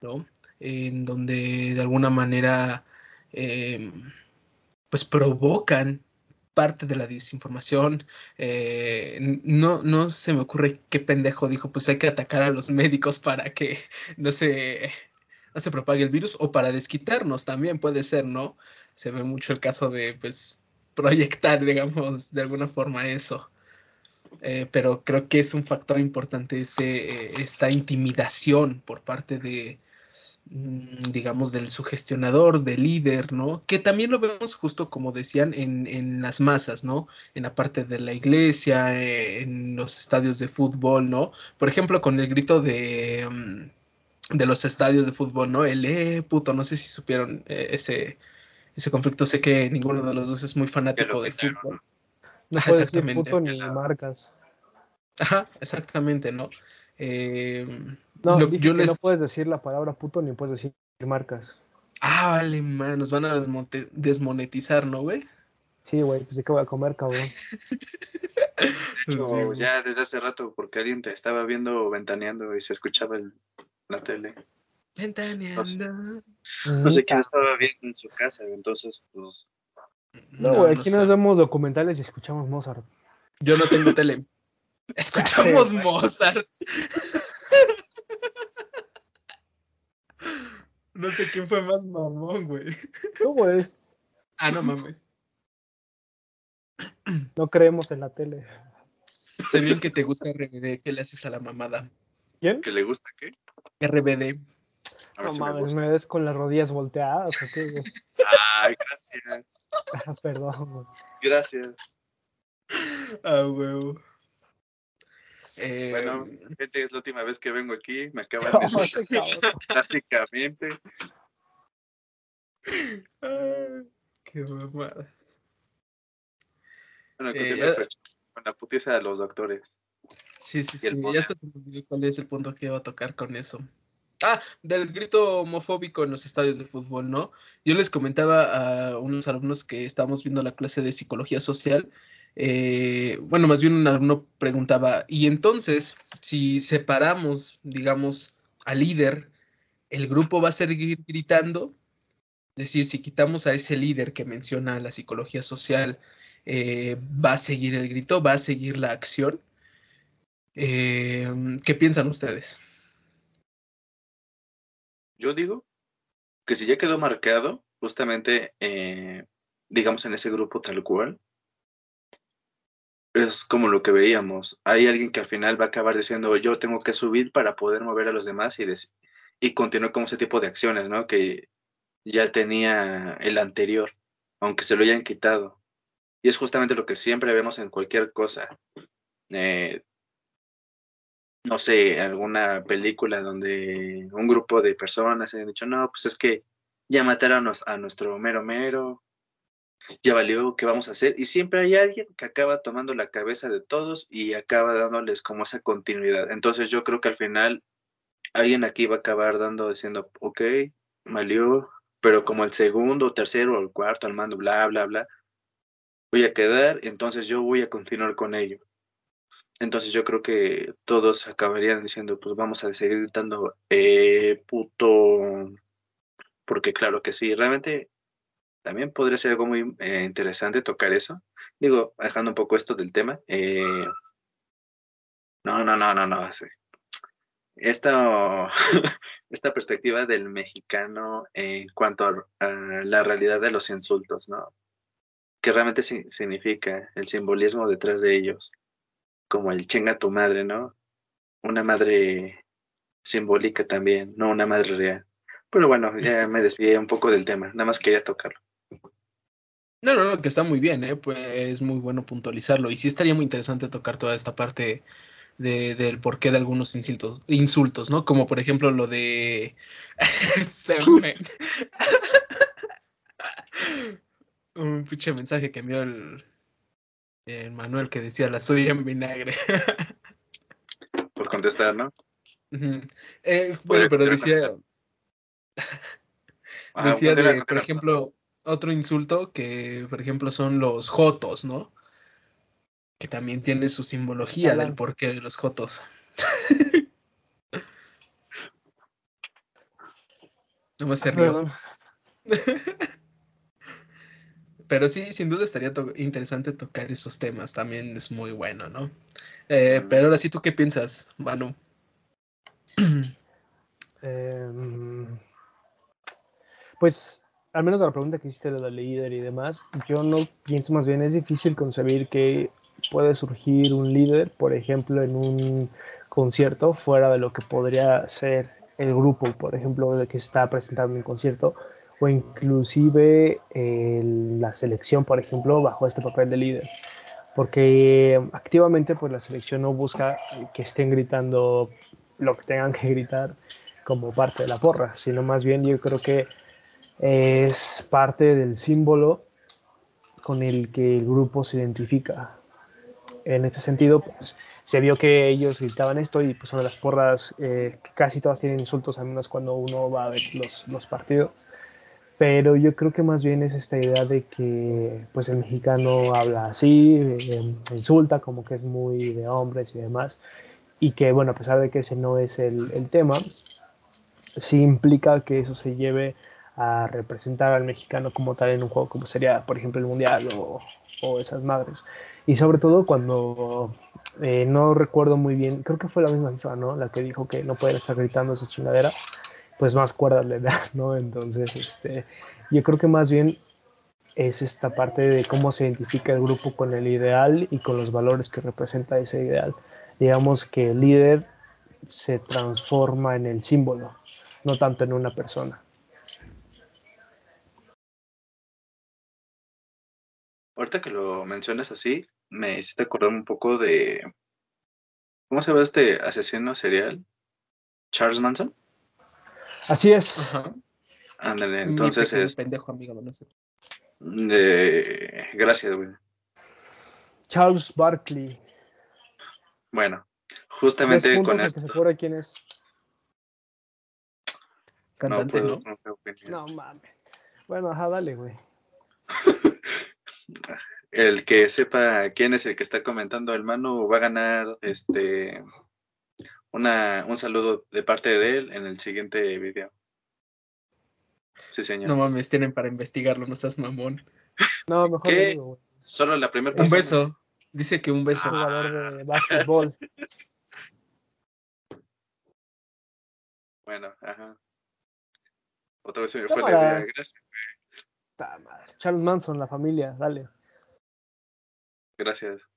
¿no? En donde de alguna manera em, pues provocan parte de la desinformación. Eh, no, no se me ocurre qué pendejo dijo, pues hay que atacar a los médicos para que no se, se propague el virus o para desquitarnos también puede ser, ¿no? Se ve mucho el caso de, pues, proyectar, digamos, de alguna forma eso. Eh, pero creo que es un factor importante este, eh, esta intimidación por parte de, mm, digamos, del sugestionador, del líder, ¿no? Que también lo vemos justo como decían en, en las masas, ¿no? En la parte de la iglesia, eh, en los estadios de fútbol, ¿no? Por ejemplo, con el grito de, mm, de los estadios de fútbol, ¿no? El eh, puto, no sé si supieron ese, ese conflicto. Sé que ninguno de los dos es muy fanático del fútbol. No Ajá, exactamente. Puto ni marcas. Ajá, exactamente, ¿no? Eh, no, yo les... no puedes decir la palabra puto ni puedes decir marcas. Ah, vale, man, nos van a desmonetizar, ¿no, güey? Sí, güey, pues sí que voy a comer, cabrón. <laughs> De hecho, ya desde hace rato, porque alguien te estaba viendo ventaneando y se escuchaba en la tele. Ventaneando. No sé quién estaba bien en su casa, entonces, pues. No, güey, aquí nos vemos documentales y escuchamos Mozart. Yo no tengo tele. <laughs> Escuchamos Mozart. No sé quién fue más mamón, güey. No, güey. Ah, no mames. No creemos en la tele. Sé bien que te gusta RBD, ¿qué le haces a la mamada? ¿Quién? ¿Que le gusta qué? RBD. A ver No si me mames, gusta. me ves con las rodillas volteadas o qué? Ay, gracias. <laughs> Ah, Perdón, güey. Gracias. Ah, huevo. Eh, Bueno, gente, es la última vez que vengo aquí. Me <laughs> acaban No, de ese cabrón. drásticamente. ah, qué mamadas. Bueno, Eh, con la putiza de los doctores. Sí, sí, sí. Ya hasta se me olvidó cuál es el punto que iba a tocar con eso. Ah, del grito homofóbico en los estadios de fútbol, ¿no? Yo les comentaba a unos alumnos que estábamos viendo la clase de psicología social. eh, bueno, más bien un alumno preguntaba, y entonces, si separamos, digamos, al líder, ¿el grupo va a seguir gritando? Es decir, si quitamos a ese líder que menciona la psicología social, eh, ¿va a seguir el grito? ¿Va a seguir la acción? Eh, ¿qué piensan ustedes? Yo digo que si ya quedó marcado, justamente, eh, digamos, en ese grupo tal cual, es como lo que veíamos. Hay alguien que al final va a acabar diciendo, yo tengo que subir para poder mover a los demás y, y continuar con ese tipo de acciones, ¿no? Que ya tenía el anterior, aunque se lo hayan quitado. Y es justamente lo que siempre vemos en cualquier cosa. Eh, no sé, alguna película donde un grupo de personas han dicho, no, pues es que ya mataron a, nuestro mero mero, ya valió, ¿qué vamos a hacer? Y siempre hay alguien que acaba tomando la cabeza de todos y acaba dándoles como esa continuidad. Entonces yo creo que al final alguien aquí va a acabar dando, diciendo, ok, valió, pero como el segundo, tercero o el cuarto al mando, bla, bla, bla, voy a quedar, entonces yo voy a continuar con ello. Entonces yo creo que todos acabarían diciendo, pues vamos a seguir eh, puto, porque claro que sí, realmente también podría ser algo muy eh, interesante tocar eso. Digo, dejando un poco esto del tema. eh, no, no, no, no, no. Esta, <laughs> esta perspectiva del mexicano en cuanto a, la realidad de los insultos, ¿no? ¿Qué realmente si- significa el simbolismo detrás de ellos? Como el chinga tu madre, ¿no? Una madre simbólica también, no una madre real. Pero bueno, ya <laughs> me desvié un poco del tema, nada más quería tocarlo. No, no, no, que está muy bien, ¿eh? Pues es muy bueno puntualizarlo. Y sí estaría muy interesante tocar toda esta parte de, del porqué de algunos insultos, insultos, ¿no? Como por ejemplo lo de. <laughs> <laughs> Un pinche mensaje que envió el, el Manuel que decía la soy en vinagre. <laughs> Por contestar, ¿no? Eh, bueno, pero decía, <laughs> decía de, por ejemplo, otro insulto que, por ejemplo, son los jotos, ¿no? Que también tiene su simbología del porqué de los jotos. <laughs> Nomás se rió. Pero sí, sin duda estaría to- interesante tocar esos temas. También es muy bueno, ¿no? Eh, pero ahora sí, ¿tú qué piensas, Manu? <clears throat> Em, pues, al menos a la pregunta que hiciste de la líder y demás, yo no pienso más bien, es difícil concebir que puede surgir un líder, por ejemplo, en un concierto, fuera de lo que podría ser el grupo, por ejemplo, de que está presentando un concierto, o inclusive la selección, por ejemplo, bajo este papel de líder. Porque activamente pues la selección no busca que estén gritando lo que tengan que gritar como parte de la porra, sino más bien yo creo que es parte del símbolo con el que el grupo se identifica. En este sentido, pues, se vio que ellos gritaban esto y pues son las porras, eh, casi todas tienen insultos, al menos cuando uno va a ver los, los partidos. Pero yo creo que más bien es esta idea de que pues el mexicano habla así, eh, insulta como que es muy de hombres y demás. Y que bueno, a pesar de que ese no es el, el tema, sí implica que eso se lleve a representar al mexicano como tal en un juego como sería, por ejemplo, el Mundial o, o esas madres. Y sobre todo cuando eh, no recuerdo muy bien, creo que fue la misma FIFA, ¿no? La que dijo que no pueden estar gritando esa chingadera, pues más cuerdas le da, <laughs> ¿no? Entonces, este, yo creo que más bien es esta parte de cómo se identifica el grupo con el ideal y con los valores que representa ese ideal. Digamos que el líder se transforma en el símbolo, no tanto en una persona. Ahorita que lo mencionas así, me hiciste acordar un poco de. ¿Cómo se llama este asesino serial? Charles Manson. Así es. Ajá. Ándale, entonces es. pendejo amigo, no sé. Gracias, güey. Charles Barkley. Bueno, justamente con a que esto. se fuera quién es. Cantante, puedo- ¿no? puedo. No mames. Bueno, ajá, dale, güey. <laughs> El que sepa quién es el que está comentando el Manu va a ganar este una, un saludo de parte de él en el siguiente video. Sí, señor. No mames, tienen para investigarlo, no seas mamón. No, mejor ¿Qué? digo. Solo la primera Un persona. beso. Dice que un beso. Jugador de básquetbol. Bueno, ajá. Otra vez se me fue la idea. Gracias. Charles Manson, la familia, dale. gracias.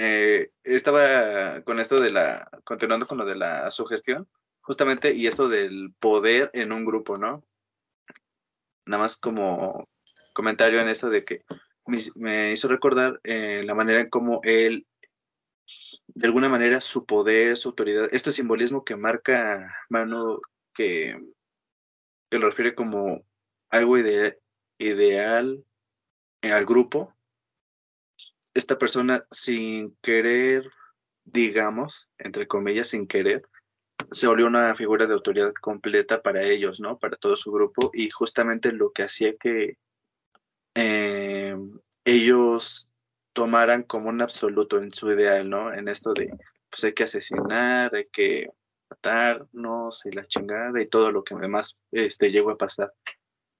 Eh, estaba con esto de la, continuando con lo de la sugestión, justamente, y esto del poder en un grupo, ¿no? Nada más como comentario en esto de que me, hizo recordar eh, la manera en cómo él, de alguna manera, su poder, su autoridad, este simbolismo que marca Manu, que, que lo refiere como algo ide- ideal eh, al grupo, esta persona sin querer, digamos, entre comillas, sin querer, se volvió una figura de autoridad completa para ellos, ¿no? Para todo su grupo y justamente lo que hacía que eh, ellos tomaran como un absoluto en su ideal, ¿no? En esto de, pues hay que asesinar, hay que matarnos y la chingada y todo lo que además este, llegó a pasar.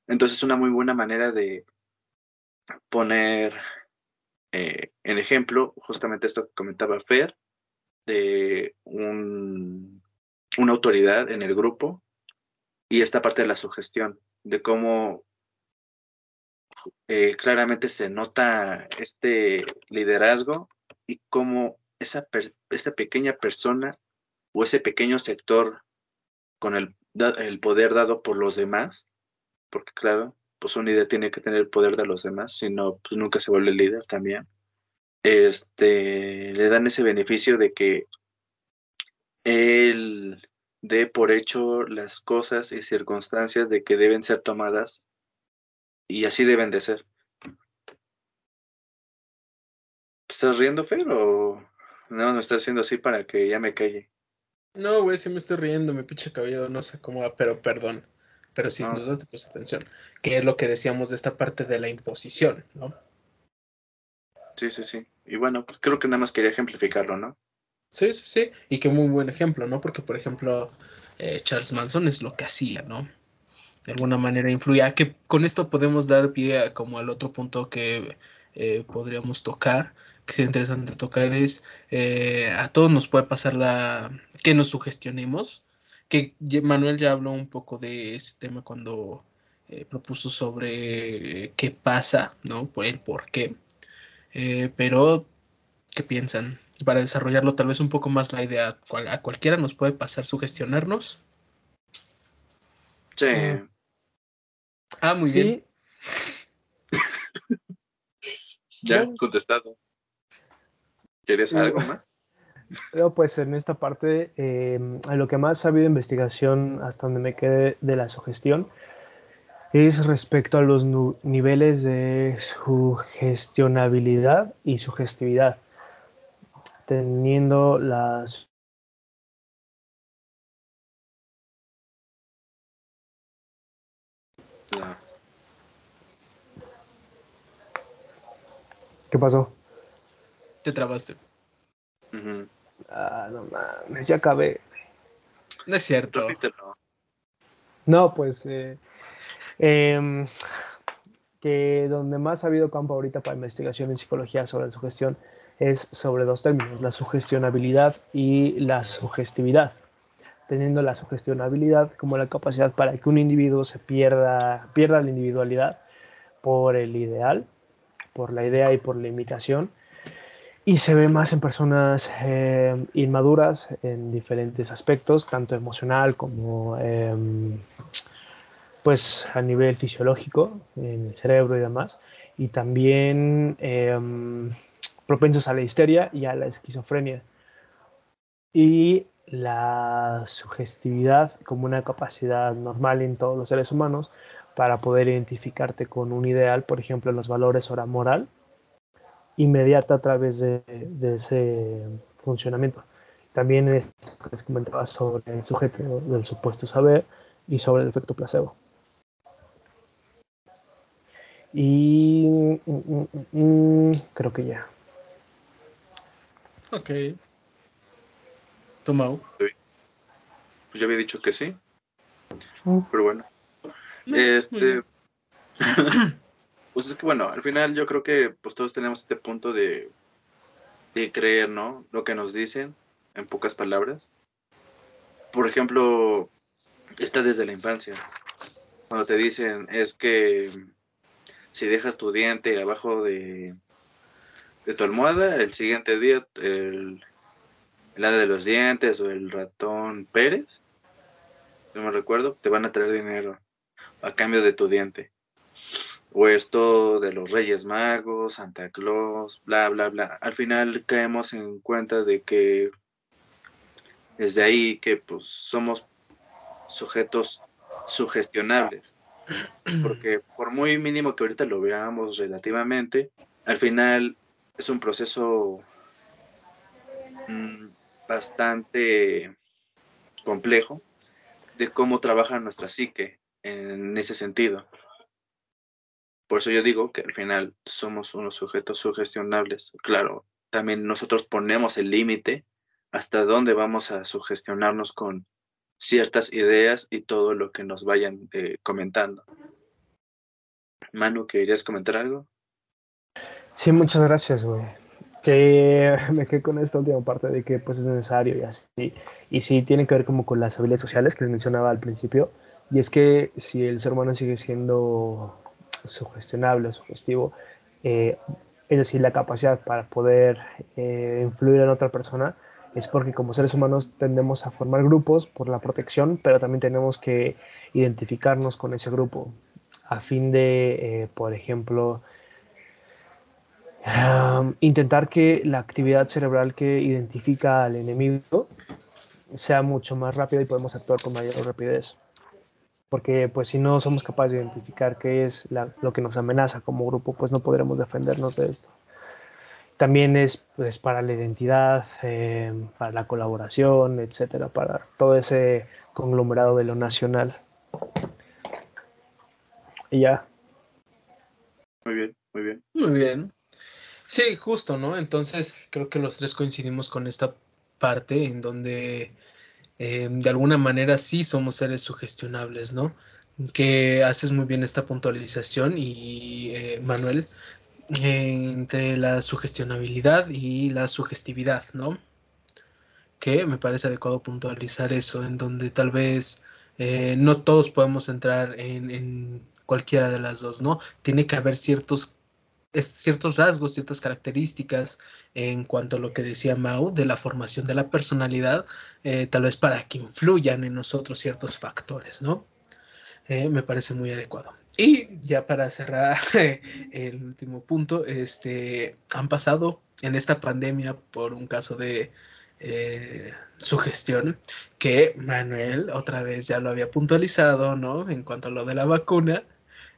Entonces, una muy buena manera de poner eh, ejemplo justamente esto que comentaba Fer, de un, una autoridad en el grupo y esta parte de la sugestión, de cómo eh, claramente se nota este liderazgo y cómo esa, esa pequeña persona o ese pequeño sector con el poder dado por los demás, porque claro, pues un líder tiene que tener el poder de los demás, si no, pues nunca se vuelve líder también. Este, le dan ese beneficio de que él dé por hecho las cosas y circunstancias de que deben ser tomadas y así deben de ser. ¿Te estás riendo, Fer, o no me estás haciendo así para que ya me calle? No, güey, sí me estoy riendo, mi pinche cabello no se acomoda, pero perdón. Pero sin No. duda te puse atención. Que es lo que decíamos de esta parte de la imposición, ¿no? Sí, sí, sí. Y bueno, pues creo que nada más quería ejemplificarlo, ¿no? Sí, sí, sí. Y qué muy buen ejemplo, ¿no? Porque, por ejemplo, eh, Charles Manson es lo que hacía, ¿no? De alguna manera influía. Que con esto podemos dar pie a como al otro punto que eh, podríamos tocar, que sería interesante tocar, es eh, a todos nos puede pasar la que nos sugestionemos. Que Manuel ya habló un poco de ese tema cuando eh, propuso sobre eh, qué pasa, ¿no? Por el por qué. Eh, pero, ¿qué piensan? Para desarrollarlo tal vez un poco más la idea, cual- a cualquiera nos puede pasar sugestionarnos. Sí. Mm. Ah, muy bien. <laughs> Ya, contestado. ¿Quieres algo más? No, pues en esta parte, eh, en lo que más ha habido investigación hasta donde me quede de la sugestión es respecto a los niveles de sugestionabilidad y sugestividad, teniendo las. ¿Qué pasó? Te trabaste. Ujú. Ah, no mames, ya acabé. No es cierto. Repítelo. No, pues eh, em, que donde más ha habido campo ahorita para investigación en psicología sobre la sugestión es sobre dos términos, la sugestionabilidad y la sugestividad, teniendo la sugestionabilidad como la capacidad para que un individuo se pierda, pierda la individualidad por el ideal, por la idea y por la imitación. Y se ve más en personas eh, inmaduras en diferentes aspectos, tanto emocional como em, pues a nivel fisiológico, en el cerebro y demás. Y también em, propensos a la histeria y a la esquizofrenia. Y la sugestividad como una capacidad normal en todos los seres humanos para poder identificarte con un ideal, por ejemplo, los valores o la moral, inmediata a través de, ese funcionamiento. También es, les comentaba sobre el sujeto del supuesto saber y sobre el efecto placebo. Y mm, mm, mm, creo que ya. Ok. Tomau. Pues ya había dicho que sí. Pero bueno. este. <clears throat> pues es que bueno, al final yo creo que pues todos tenemos este punto de, de creer, ¿no? Lo que nos dicen, en pocas palabras. Por ejemplo, está desde la infancia. Cuando te dicen es que si dejas tu diente abajo de, de tu almohada, el siguiente día el, el de los dientes o el ratón Pérez, no me recuerdo, te van a traer dinero a cambio de tu diente. O esto de los Reyes Magos, Santa Claus, bla, bla, bla. Al final caemos en cuenta de que desde ahí que pues somos sujetos sugestionables. Porque por muy mínimo que ahorita lo veamos relativamente, al final es un proceso mm, bastante complejo de cómo trabaja nuestra psique en ese sentido. Por eso yo digo que al final somos unos sujetos sugestionables. Claro, también nosotros ponemos el límite hasta dónde vamos a sugestionarnos con ciertas ideas y todo lo que nos vayan eh, comentando. Manu, ¿querías comentar algo? Sí, muchas gracias, güey. <laughs> Me quedé con esta última parte de que pues es necesario y así. Y sí, tiene que ver como con las habilidades sociales que les mencionaba al principio. Y es que si el ser humano sigue siendo sugestionable, sugestivo, eh, es decir, la capacidad para poder eh, influir en otra persona, es porque como seres humanos tendemos a formar grupos por la protección, pero también tenemos que identificarnos con ese grupo a fin de, eh, por ejemplo, intentar que la actividad cerebral que identifica al enemigo sea mucho más rápida y podemos actuar con mayor rapidez. Porque pues si no somos capaces de identificar qué es lo que nos amenaza como grupo, pues no podremos defendernos de esto. También es pues, para la identidad, eh, para la colaboración, etcétera, para todo ese conglomerado de lo nacional. Y ya. Muy bien, muy bien. Muy bien. Sí, justo, ¿no? Entonces creo que los tres coincidimos con esta parte en donde eh, de alguna manera sí somos seres sugestionables, ¿no? Que haces muy bien esta puntualización y eh, Manuel, entre la sugestionabilidad y la sugestividad, ¿no? Que me parece adecuado puntualizar eso, en donde tal vez eh, no todos podemos entrar en, en cualquiera de las dos, ¿no? Tiene que haber ciertos ciertos rasgos, ciertas características en cuanto a lo que decía Mau de la formación de la personalidad, eh, tal vez para que influyan en nosotros ciertos factores, ¿no? Eh, me parece muy adecuado. Y ya para cerrar <laughs> el último punto, este, han pasado en esta pandemia por un caso de eh, sugestión que Manuel otra vez ya lo había puntualizado, ¿no? En cuanto a lo de la vacuna.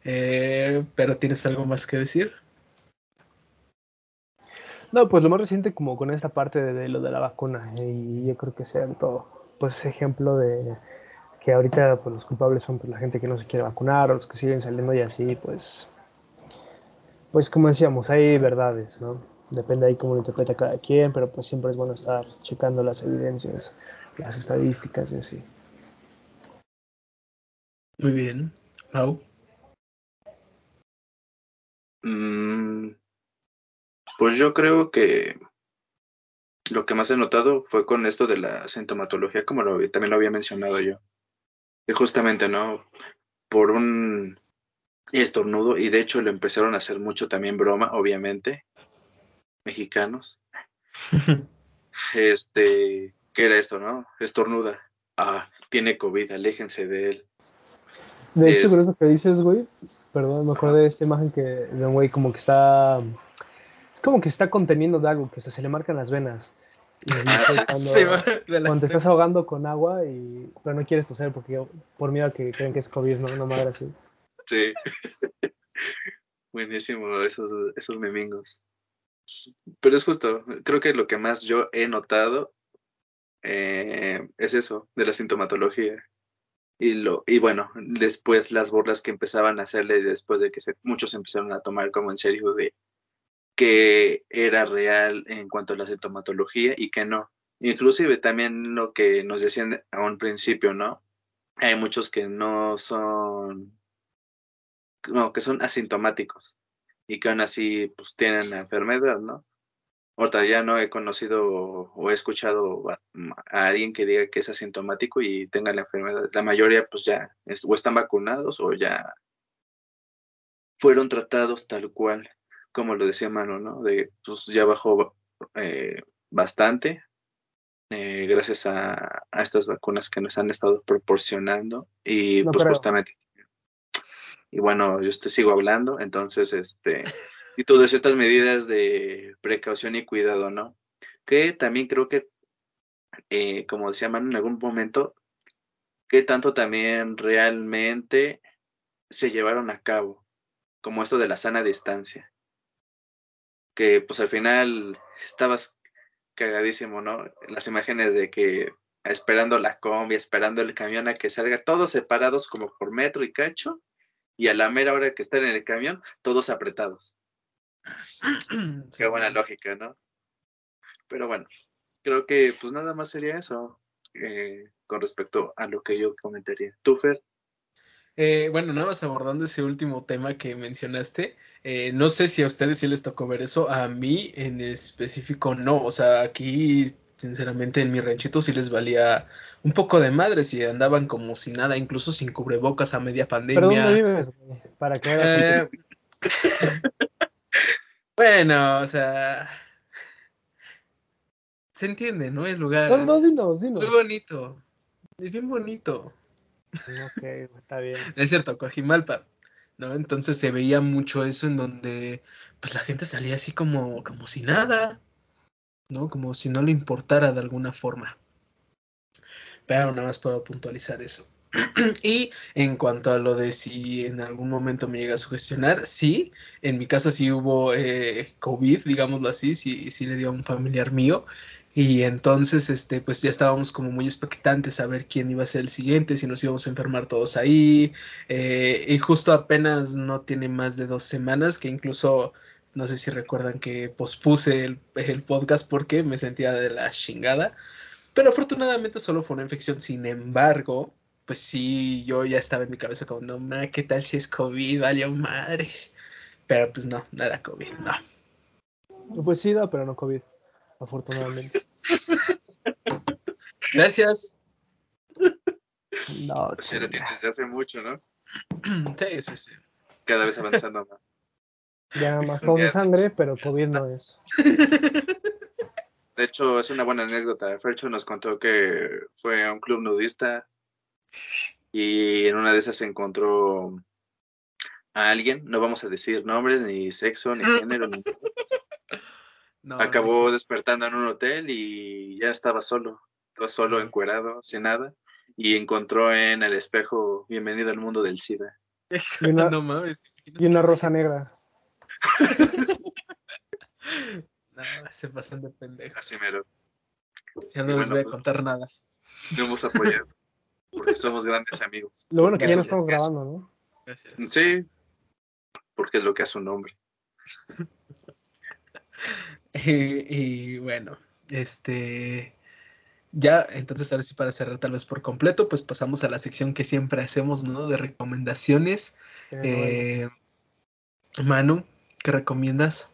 pero ¿tienes algo más que decir? No, pues lo más reciente como con esta parte de, lo de la vacuna y yo creo que sean todo, pues ejemplo de que ahorita pues los culpables son pues, la gente que no se quiere vacunar o los que siguen saliendo y así, pues, pues como decíamos, hay verdades, ¿no? Depende ahí cómo lo interpreta cada quien, pero pues siempre es bueno estar checando las evidencias, las estadísticas y así. Muy bien. Mau. Mm, pues yo creo que lo que más he notado fue con esto de la sintomatología, como también lo había mencionado yo. Y justamente, ¿no? Por un estornudo, y de hecho lo empezaron a hacer mucho también broma, obviamente, mexicanos. <laughs> este, ¿qué era esto, no? Estornuda. Ah, tiene COVID, aléjense de él. De hecho, con eso que dices, güey, perdón, me acuerdo de esta imagen que de un güey como que está, es como que está conteniendo de algo, que se le marcan las venas. Y <laughs> cuando, cuando te estás ahogando con agua, y, pero no quieres toser porque por miedo a que creen que es COVID, no, no madre así. Sí. <laughs> Buenísimo esos, esos memingos. Pero es justo, creo que lo que más yo he notado eh, es eso, de la sintomatología. Y, lo, y bueno, después las burlas que empezaban a hacerle después de que se, muchos empezaron a tomar como en serio de que era real en cuanto a la sintomatología y que no. Inclusive también lo que nos decían a un principio, ¿no? Hay muchos que no son, no, que son asintomáticos y que aún así pues tienen la enfermedad, ¿no? Ahorita ya no he conocido o he escuchado a, alguien que diga que es asintomático y tenga la enfermedad. La mayoría pues ya o están vacunados o ya fueron tratados tal cual, como lo decía Mano, ¿no? De pues ya bajó eh, bastante eh, gracias a, estas vacunas que nos han estado proporcionando y pues justamente y bueno, yo te sigo hablando, entonces este y todas estas medidas de precaución y cuidado, ¿no? Que también creo que, eh, como decía Manu en algún momento, que tanto también realmente se llevaron a cabo, como esto de la sana distancia. Que pues al final estabas cagadísimo, ¿no? Las imágenes de que esperando la combi, esperando el camión a que salga, todos separados como por metro y cacho, y a la mera hora que están en el camión, todos apretados. <clears throat> Qué buena lógica, ¿no? Pero bueno, creo que pues nada más sería eso eh, con respecto a lo que yo comentaría. ¿Tú, Fer? Eh, bueno, nada más abordando ese último tema que mencionaste, eh, no sé si a ustedes sí les tocó ver eso, a mí en específico no, o sea, aquí sinceramente en mi ranchito sí les valía un poco de madre si andaban como si nada, incluso sin cubrebocas a media pandemia. ¿Pero vives? Para que <laughs> Bueno, o sea. Se entiende, ¿no? El lugar. No, no, dinos, dinos. Muy bonito. Es bien bonito. Ok, está bien. Es cierto, Coajimalpa. ¿No? Entonces se veía mucho eso en donde pues la gente salía así como, como si nada. ¿No? Como si no le importara de alguna forma. Pero nada más puedo puntualizar eso. <clears throat> y en cuanto a lo de si en algún momento me llega a sugestionar, sí, en mi casa sí hubo eh, COVID, digámoslo así, sí, sí le dio a un familiar mío. Y entonces, este, pues ya estábamos como muy expectantes a ver quién iba a ser el siguiente, si nos íbamos a enfermar todos ahí. Eh, y justo apenas no tiene más de dos semanas, que incluso, no sé si recuerdan que pospuse el, podcast porque me sentía de la chingada. Pero afortunadamente solo fue una infección. Sin embargo, pues sí, yo ya estaba en mi cabeza como, no, ma, ¿qué tal si es COVID? Valió madres. Pero pues no, nada COVID, no. Pues sí, da, pero no COVID, afortunadamente. <laughs> Gracias. No, sí, desde hace mucho, ¿no? <clears throat> Sí, sí, sí. Cada vez avanzando más. Ya más de sangre, pero COVID no es. De hecho, es una buena anécdota. Fercho nos contó que fue a un club nudista y en una de esas se encontró a alguien, no vamos a decir nombres, ni sexo, ni género, ni... <laughs> Acabó despertando en un hotel y ya estaba solo, estaba solo, encuerado, sin nada, y encontró en el espejo Bienvenido al mundo del SIDA. <laughs> Y una, y una rosa negra. <laughs> no, se pasan de pendejos. Así mero. Ya no les voy a pues, contar nada. No hemos apoyado porque somos grandes amigos. Lo bueno que ya no estamos grabando, ¿no? Gracias. Sí, porque es lo que hace un hombre. <laughs> <laughs> y, bueno, este. Ya, entonces ahora sí para cerrar tal vez por completo, pues pasamos a la sección que siempre hacemos, ¿no? De recomendaciones. Eh, Manu, ¿qué recomiendas?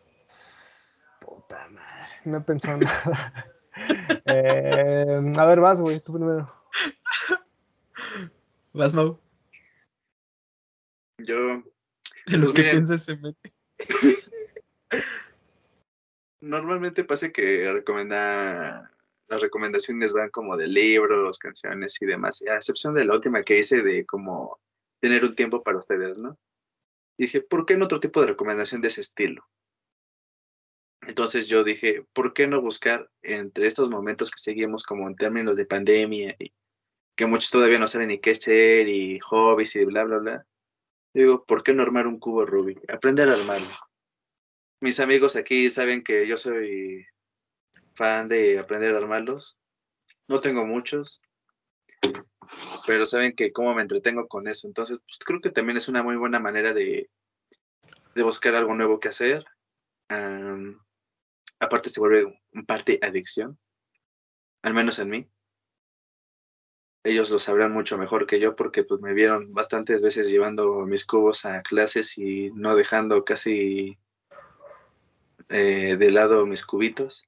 Puta madre, no he pensado <laughs> nada. Eh, a ver, vas, güey, tú primero. <laughs> Vas, Mau. Yo, En lo Pues que miren. piensa se mete. Normalmente pasa que recomenda, las recomendaciones van como de libros, canciones y demás, a excepción de la última que hice de como tener un tiempo para ustedes, ¿no? Dije, ¿por qué no otro tipo de recomendación de ese estilo? Entonces yo dije, ¿por qué no buscar entre estos momentos que seguimos como en términos de pandemia y que muchos todavía no saben ni qué hacer y hobbies y bla, bla, bla? Digo, ¿por qué no armar un cubo Rubik? Aprender a armarlo. Mis amigos aquí saben que yo soy fan de aprender a armarlos. No tengo muchos, pero saben que cómo me entretengo con eso. Entonces, pues, creo que también es una muy buena manera de, de buscar algo nuevo que hacer. Aparte se vuelve un parte adicción, al menos en mí. Ellos lo sabrán mucho mejor que yo porque pues, me vieron bastantes veces llevando mis cubos a clases y no dejando casi eh, de lado mis cubitos.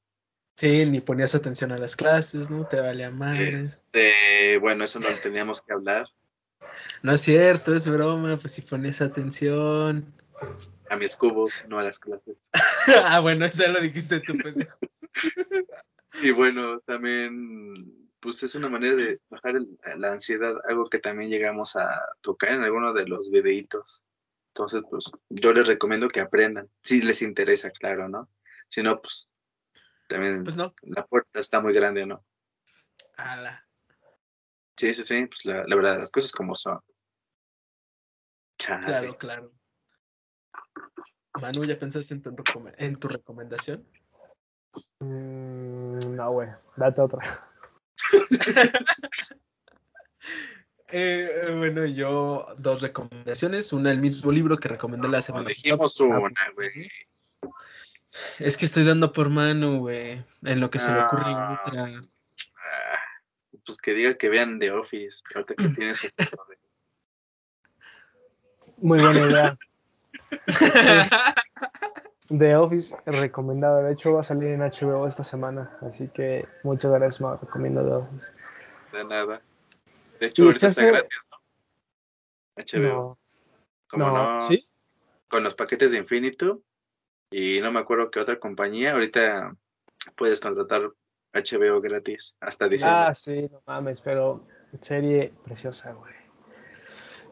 Sí, ni ponías atención a las clases, ¿no? Te valía madres. Este, bueno, eso no lo teníamos que hablar. No es cierto, es broma, pues si ponías atención. A mis cubos, no a las clases. <laughs> ah, bueno, eso lo dijiste tú, pendejo. <laughs> Y bueno, también, pues es una manera de bajar el- la ansiedad, algo que también llegamos a tocar en alguno de los videitos. Entonces, pues yo les recomiendo que aprendan, si les interesa, claro, ¿no? Si no, pues también Pues no. la puerta está muy grande, ¿no? Ala. Sí, sí, sí, pues la, la verdad, las cosas como son. Chale. Claro, claro. Manu, ¿ya pensaste en tu, en tu recomendación? Mm, no, güey. Date otra. <laughs> Eh, eh, bueno, yo dos recomendaciones. Una, el mismo libro que recomendé la semana pasada. una, güey. Es que estoy dando por Manu, güey. En lo que se le ocurre Ah. otra. Ah, pues que diga que vean The Office, ahorita que <laughs> tiene su Muy buena idea. <laughs> The Office, recomendado. De hecho, va a salir en HBO esta semana. Así que muchas gracias, Mau. Recomiendo The Office. de nada. De hecho, ahorita está gratis, ¿no? HBO. No, no, no, ¿sí? con los paquetes de Infinitum y no me acuerdo qué otra compañía, ahorita puedes contratar HBO gratis hasta diciembre. Ah, sí, no mames, pero serie preciosa, güey.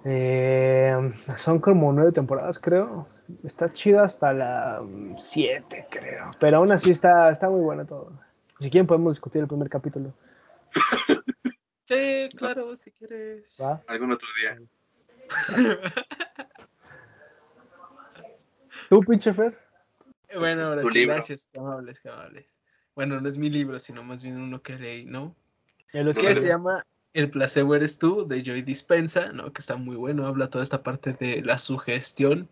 Eh, son como nueve temporadas, creo. Está chida hasta la mm, siete, creo. Pero aún así está, está muy bueno todo. Si quieren podemos discutir el primer capítulo. <laughs> sí, claro, si quieres. ¿va? Algún otro día. <laughs> ¿Tú, pinche Fer? Bueno, ahora sí, libro. gracias, qué amables, qué amables. Bueno, no es mi libro, sino más bien uno que leí, ¿no? Ya lo ¿Qué que se llama El placebo eres tú, de Joy Dispensa, ¿no? Que está muy bueno, habla toda esta parte de la sugestión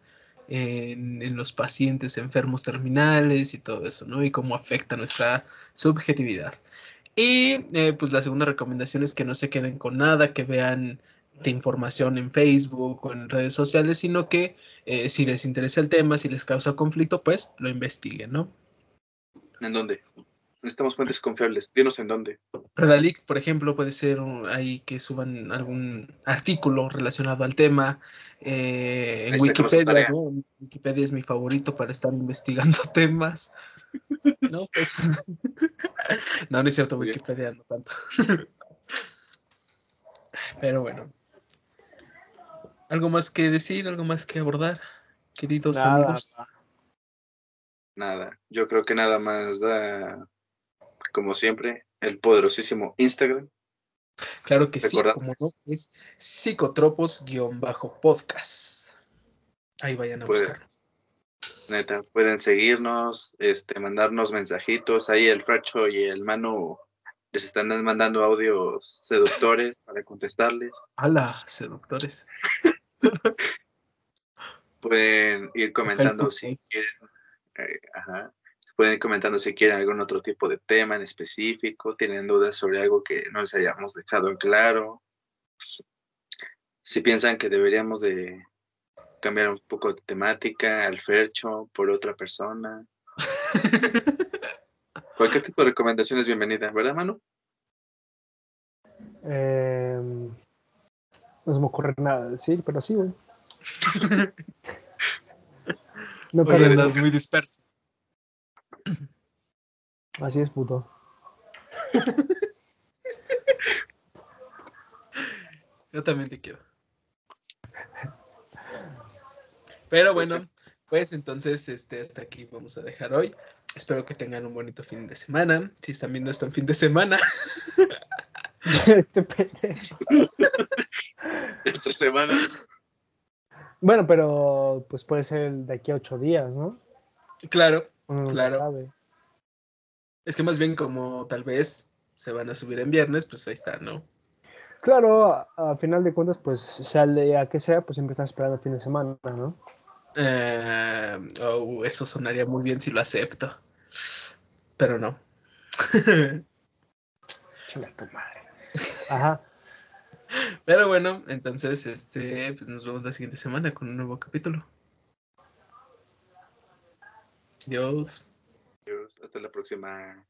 en, en los pacientes enfermos terminales y todo eso, ¿no? Y cómo afecta nuestra subjetividad. Y eh, pues la segunda recomendación es que no se queden con nada, que vean de información en Facebook o en redes sociales, sino que eh, si les interesa el tema, si les causa conflicto, pues lo investiguen, ¿no? ¿En dónde? Necesitamos fuentes confiables. Dinos en dónde. Redalic, por ejemplo, puede ser un- ahí que suban algún artículo relacionado al tema. eh, en Wikipedia. ¿no? Wikipedia es mi favorito para estar investigando <laughs> temas. No, pues. <laughs> no, no es cierto. Wikipedia no tanto. <laughs> Pero bueno. ¿Algo más que decir? ¿Algo más que abordar? Queridos Nada, amigos. Nada. Yo creo que nada más da, como siempre, el poderosísimo Instagram. Claro que sí, como no, es psicotropos-podcast. Ahí vayan a Pues, buscarnos. Neta, pueden seguirnos, este, mandarnos mensajitos. Ahí el Fracho y el Manu les están mandando audios seductores para contestarles. ¡Hala, seductores! <laughs> Pueden ir comentando si quieren, eh, ajá, pueden ir comentando si quieren algún otro tipo de tema en específico, tienen dudas sobre algo que no les hayamos dejado en claro. Si piensan que deberíamos de cambiar un poco de temática al Fercho por otra persona. <laughs> Cualquier tipo de recomendación es bienvenida, ¿verdad, Manu? Eh, no se me ocurre nada decir, pero sí, güey. <laughs> No Hoy andas muy disperso. Así es, puto. <laughs> Yo también te quiero. Pero bueno, pues entonces este, hasta aquí vamos a dejar hoy. Espero que tengan un bonito fin de semana. Si están viendo esto en fin de semana, <laughs> Este pendejo. <laughs> Esta semana. bueno, pero pues puede ser de aquí a ocho días, ¿no? claro, Uno Claro. sabe. es que más bien como tal vez se van a subir en viernes, pues ahí está, ¿no? Claro, a, a final de cuentas, pues sea el día que sea, pues siempre estás esperando el fin de semana, ¿no? Eh, oh, eso sonaría muy bien si lo acepto. Pero no. <laughs> Tu madre. Ajá. Pero bueno, entonces, este, pues nos vemos la siguiente semana con un nuevo capítulo. Adiós. Adiós, Hasta la próxima.